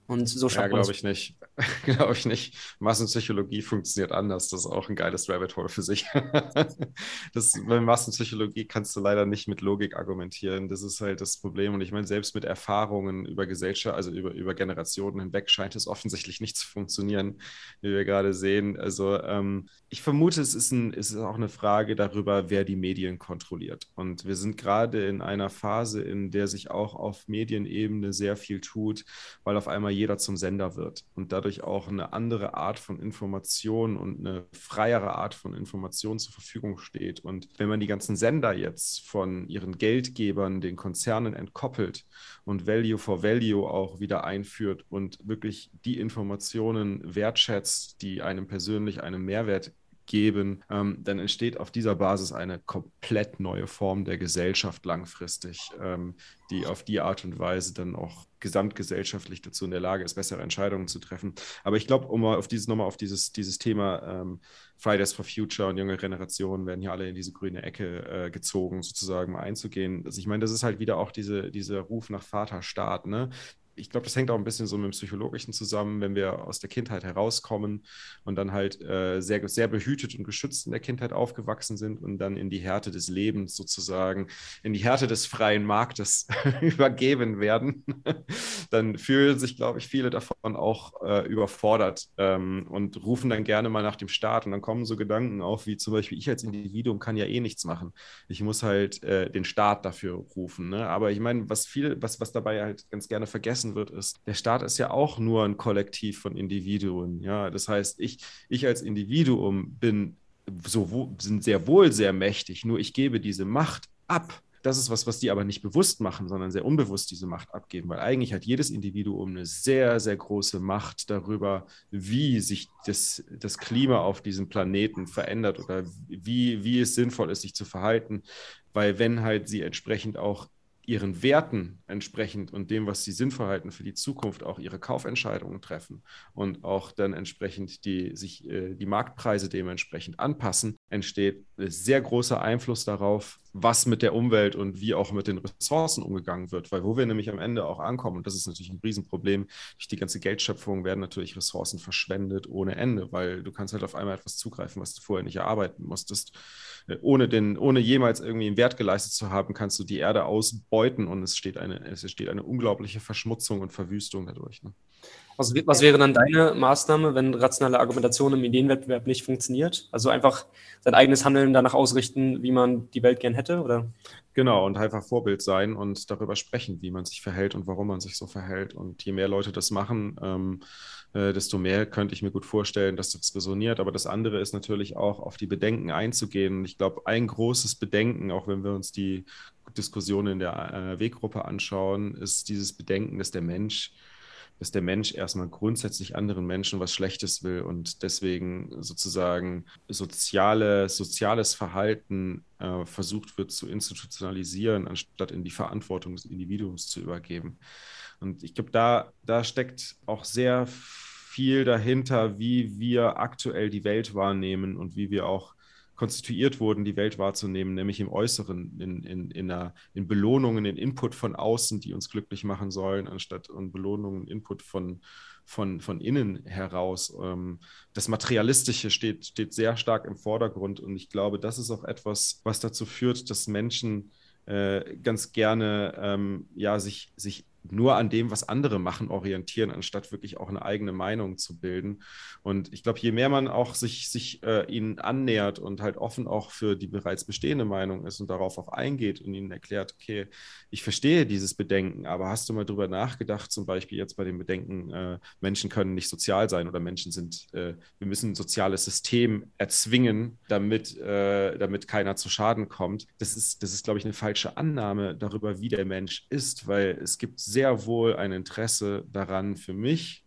Und so schafft ja, glaube ich nicht. *laughs* glaube ich nicht. Massenpsychologie funktioniert anders. Das ist auch ein geiles Rabbit Hole für sich. *laughs* das, bei Massenpsychologie kannst du leider nicht mit Logik argumentieren. Das ist halt das Problem. Und ich meine, selbst mit Erfahrungen über Gesellschaft, also über, über Generationen hinweg, scheint es offensichtlich nicht zu funktionieren, wie wir gerade sehen. Also ähm, ich vermute, es ist, ein, es ist auch eine Frage darüber, wer die Medien kontrolliert. Und wir sind gerade in einer Phase, in der sich auch auf Medienebene sehr viel tut, weil auf einmal jeder zum Sender wird und dadurch auch eine andere Art von Information und eine freiere Art von Information zur Verfügung steht. Und wenn man die ganzen Sender jetzt von ihren Geldgebern, den Konzernen entkoppelt und Value for Value auch wieder einführt und wirklich die Informationen wertschätzt, die einem persönlich einen Mehrwert geben, ähm, dann entsteht auf dieser Basis eine komplett neue Form der Gesellschaft langfristig, ähm, die auf die Art und Weise dann auch gesamtgesellschaftlich dazu in der Lage ist, bessere Entscheidungen zu treffen. Aber ich glaube, um mal auf dieses nochmal auf dieses, dieses Thema ähm, Fridays for Future und junge Generationen werden hier alle in diese grüne Ecke äh, gezogen, sozusagen mal einzugehen. Also ich meine, das ist halt wieder auch diese, dieser Ruf nach Vaterstaat, ne? Ich glaube, das hängt auch ein bisschen so mit dem Psychologischen zusammen, wenn wir aus der Kindheit herauskommen und dann halt äh, sehr, sehr behütet und geschützt in der Kindheit aufgewachsen sind und dann in die Härte des Lebens sozusagen, in die Härte des freien Marktes *laughs* übergeben werden, *laughs* dann fühlen sich, glaube ich, viele davon auch äh, überfordert ähm, und rufen dann gerne mal nach dem Staat und dann kommen so Gedanken auf, wie zum Beispiel, ich als Individuum kann ja eh nichts machen. Ich muss halt äh, den Staat dafür rufen. Ne? Aber ich meine, was viel, was, was dabei halt ganz gerne vergessen wird, ist, der Staat ist ja auch nur ein Kollektiv von Individuen. Ja, das heißt, ich, ich als Individuum bin so, sind sehr wohl sehr mächtig, nur ich gebe diese Macht ab das ist was, was die aber nicht bewusst machen, sondern sehr unbewusst diese Macht abgeben, weil eigentlich hat jedes Individuum eine sehr, sehr große Macht darüber, wie sich das, das Klima auf diesem Planeten verändert oder wie, wie es sinnvoll ist, sich zu verhalten, weil wenn halt sie entsprechend auch ihren Werten entsprechend und dem, was sie sinnvoll halten für die Zukunft, auch ihre Kaufentscheidungen treffen und auch dann entsprechend die, sich äh, die Marktpreise dementsprechend anpassen, entsteht sehr großer Einfluss darauf, was mit der Umwelt und wie auch mit den Ressourcen umgegangen wird. Weil wo wir nämlich am Ende auch ankommen, und das ist natürlich ein Riesenproblem, durch die ganze Geldschöpfung werden natürlich Ressourcen verschwendet ohne Ende, weil du kannst halt auf einmal etwas zugreifen, was du vorher nicht erarbeiten musstest. Ohne, den, ohne jemals irgendwie einen Wert geleistet zu haben, kannst du die Erde ausbeuten und es, steht eine, es entsteht eine unglaubliche Verschmutzung und Verwüstung dadurch. Ne? Was, was wäre dann deine Maßnahme, wenn rationale Argumentation im Ideenwettbewerb nicht funktioniert? Also einfach sein eigenes Handeln danach ausrichten, wie man die Welt gern hätte, oder? Genau, und einfach Vorbild sein und darüber sprechen, wie man sich verhält und warum man sich so verhält. Und je mehr Leute das machen, ähm, äh, desto mehr könnte ich mir gut vorstellen, dass das resoniert. Aber das andere ist natürlich auch, auf die Bedenken einzugehen. Und ich glaube, ein großes Bedenken, auch wenn wir uns die Diskussion in der äh, Weggruppe anschauen, ist dieses Bedenken, dass der Mensch dass der Mensch erstmal grundsätzlich anderen Menschen was Schlechtes will und deswegen sozusagen soziale, soziales Verhalten äh, versucht wird zu institutionalisieren, anstatt in die Verantwortung des Individuums zu übergeben. Und ich glaube, da, da steckt auch sehr viel dahinter, wie wir aktuell die Welt wahrnehmen und wie wir auch konstituiert wurden, die Welt wahrzunehmen, nämlich im Äußeren, in, in, in, einer, in Belohnungen, in Input von außen, die uns glücklich machen sollen, anstatt in Belohnungen, Input von, von, von innen heraus. Ähm, das Materialistische steht, steht sehr stark im Vordergrund und ich glaube, das ist auch etwas, was dazu führt, dass Menschen äh, ganz gerne ähm, ja, sich, sich nur an dem, was andere machen, orientieren, anstatt wirklich auch eine eigene Meinung zu bilden. Und ich glaube, je mehr man auch sich, sich äh, ihnen annähert und halt offen auch für die bereits bestehende Meinung ist und darauf auch eingeht und ihnen erklärt, okay, ich verstehe dieses Bedenken, aber hast du mal drüber nachgedacht, zum Beispiel jetzt bei dem Bedenken, äh, Menschen können nicht sozial sein oder Menschen sind, äh, wir müssen ein soziales System erzwingen, damit, äh, damit keiner zu Schaden kommt. Das ist, das ist, glaube ich, eine falsche Annahme darüber, wie der Mensch ist, weil es gibt sehr wohl ein Interesse daran für mich,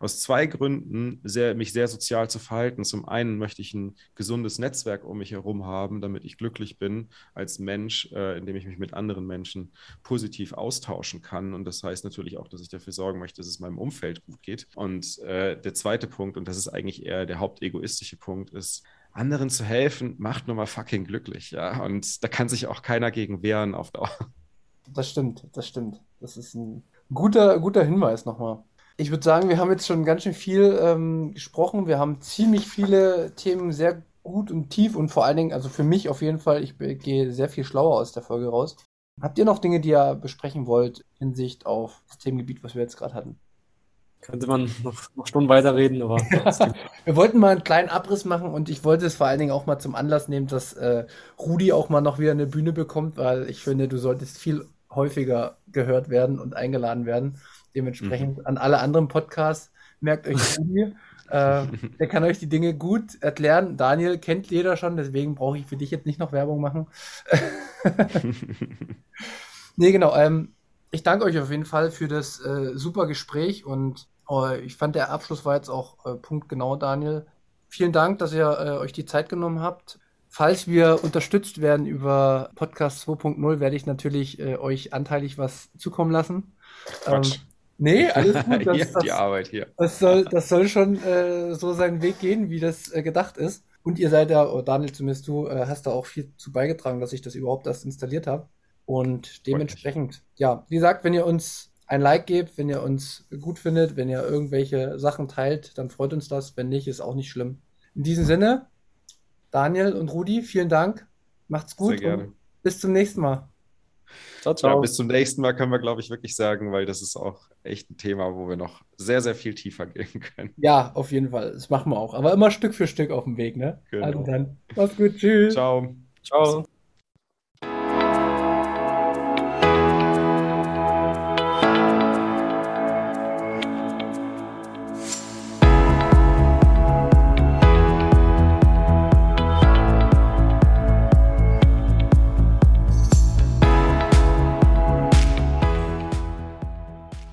aus zwei Gründen, sehr, mich sehr sozial zu verhalten. Zum einen möchte ich ein gesundes Netzwerk um mich herum haben, damit ich glücklich bin als Mensch, äh, indem ich mich mit anderen Menschen positiv austauschen kann. Und das heißt natürlich auch, dass ich dafür sorgen möchte, dass es meinem Umfeld gut geht. Und äh, der zweite Punkt, und das ist eigentlich eher der hauptegoistische Punkt, ist, anderen zu helfen, macht nur mal fucking glücklich, ja. Und da kann sich auch keiner gegen wehren auf Dauer. Das stimmt, das stimmt. Das ist ein guter, guter Hinweis nochmal. Ich würde sagen, wir haben jetzt schon ganz schön viel ähm, gesprochen. Wir haben ziemlich viele Themen sehr gut und tief und vor allen Dingen, also für mich auf jeden Fall, ich gehe sehr viel schlauer aus der Folge raus. Habt ihr noch Dinge, die ihr besprechen wollt, in Sicht auf das Themengebiet, was wir jetzt gerade hatten? Könnte man noch, noch Stunden weiterreden, aber. *laughs* wir wollten mal einen kleinen Abriss machen und ich wollte es vor allen Dingen auch mal zum Anlass nehmen, dass äh, Rudi auch mal noch wieder eine Bühne bekommt, weil ich finde, du solltest viel häufiger gehört werden und eingeladen werden. Dementsprechend mhm. an alle anderen Podcasts, merkt euch Rudi. *laughs* äh, der kann euch die Dinge gut erklären. Daniel kennt jeder schon, deswegen brauche ich für dich jetzt nicht noch Werbung machen. *laughs* nee, genau. Ähm, ich danke euch auf jeden Fall für das äh, super Gespräch und äh, ich fand, der Abschluss war jetzt auch äh, punktgenau, Daniel. Vielen Dank, dass ihr äh, euch die Zeit genommen habt. Falls wir unterstützt werden über Podcast 2.0, werde ich natürlich äh, euch anteilig was zukommen lassen. Quatsch. Ähm, nee, *laughs* alles gut. Das, das, die Arbeit hier. Das soll, das soll schon äh, so seinen Weg gehen, wie das äh, gedacht ist. Und ihr seid da, oh Daniel, zumindest du, äh, hast da auch viel zu beigetragen, dass ich das überhaupt erst installiert habe. Und dementsprechend, ja, wie gesagt, wenn ihr uns ein Like gebt, wenn ihr uns gut findet, wenn ihr irgendwelche Sachen teilt, dann freut uns das. Wenn nicht, ist auch nicht schlimm. In diesem Sinne, Daniel und Rudi, vielen Dank. Macht's gut Sehr gerne. und bis zum nächsten Mal. Ciao, Ja, ciao. bis zum nächsten Mal können wir, glaube ich, wirklich sagen, weil das ist auch echt ein Thema, wo wir noch sehr, sehr viel tiefer gehen können. Ja, auf jeden Fall. Das machen wir auch. Aber immer Stück für Stück auf dem Weg, ne? Genau. Also dann, mach's gut. Tschüss. Ciao. ciao.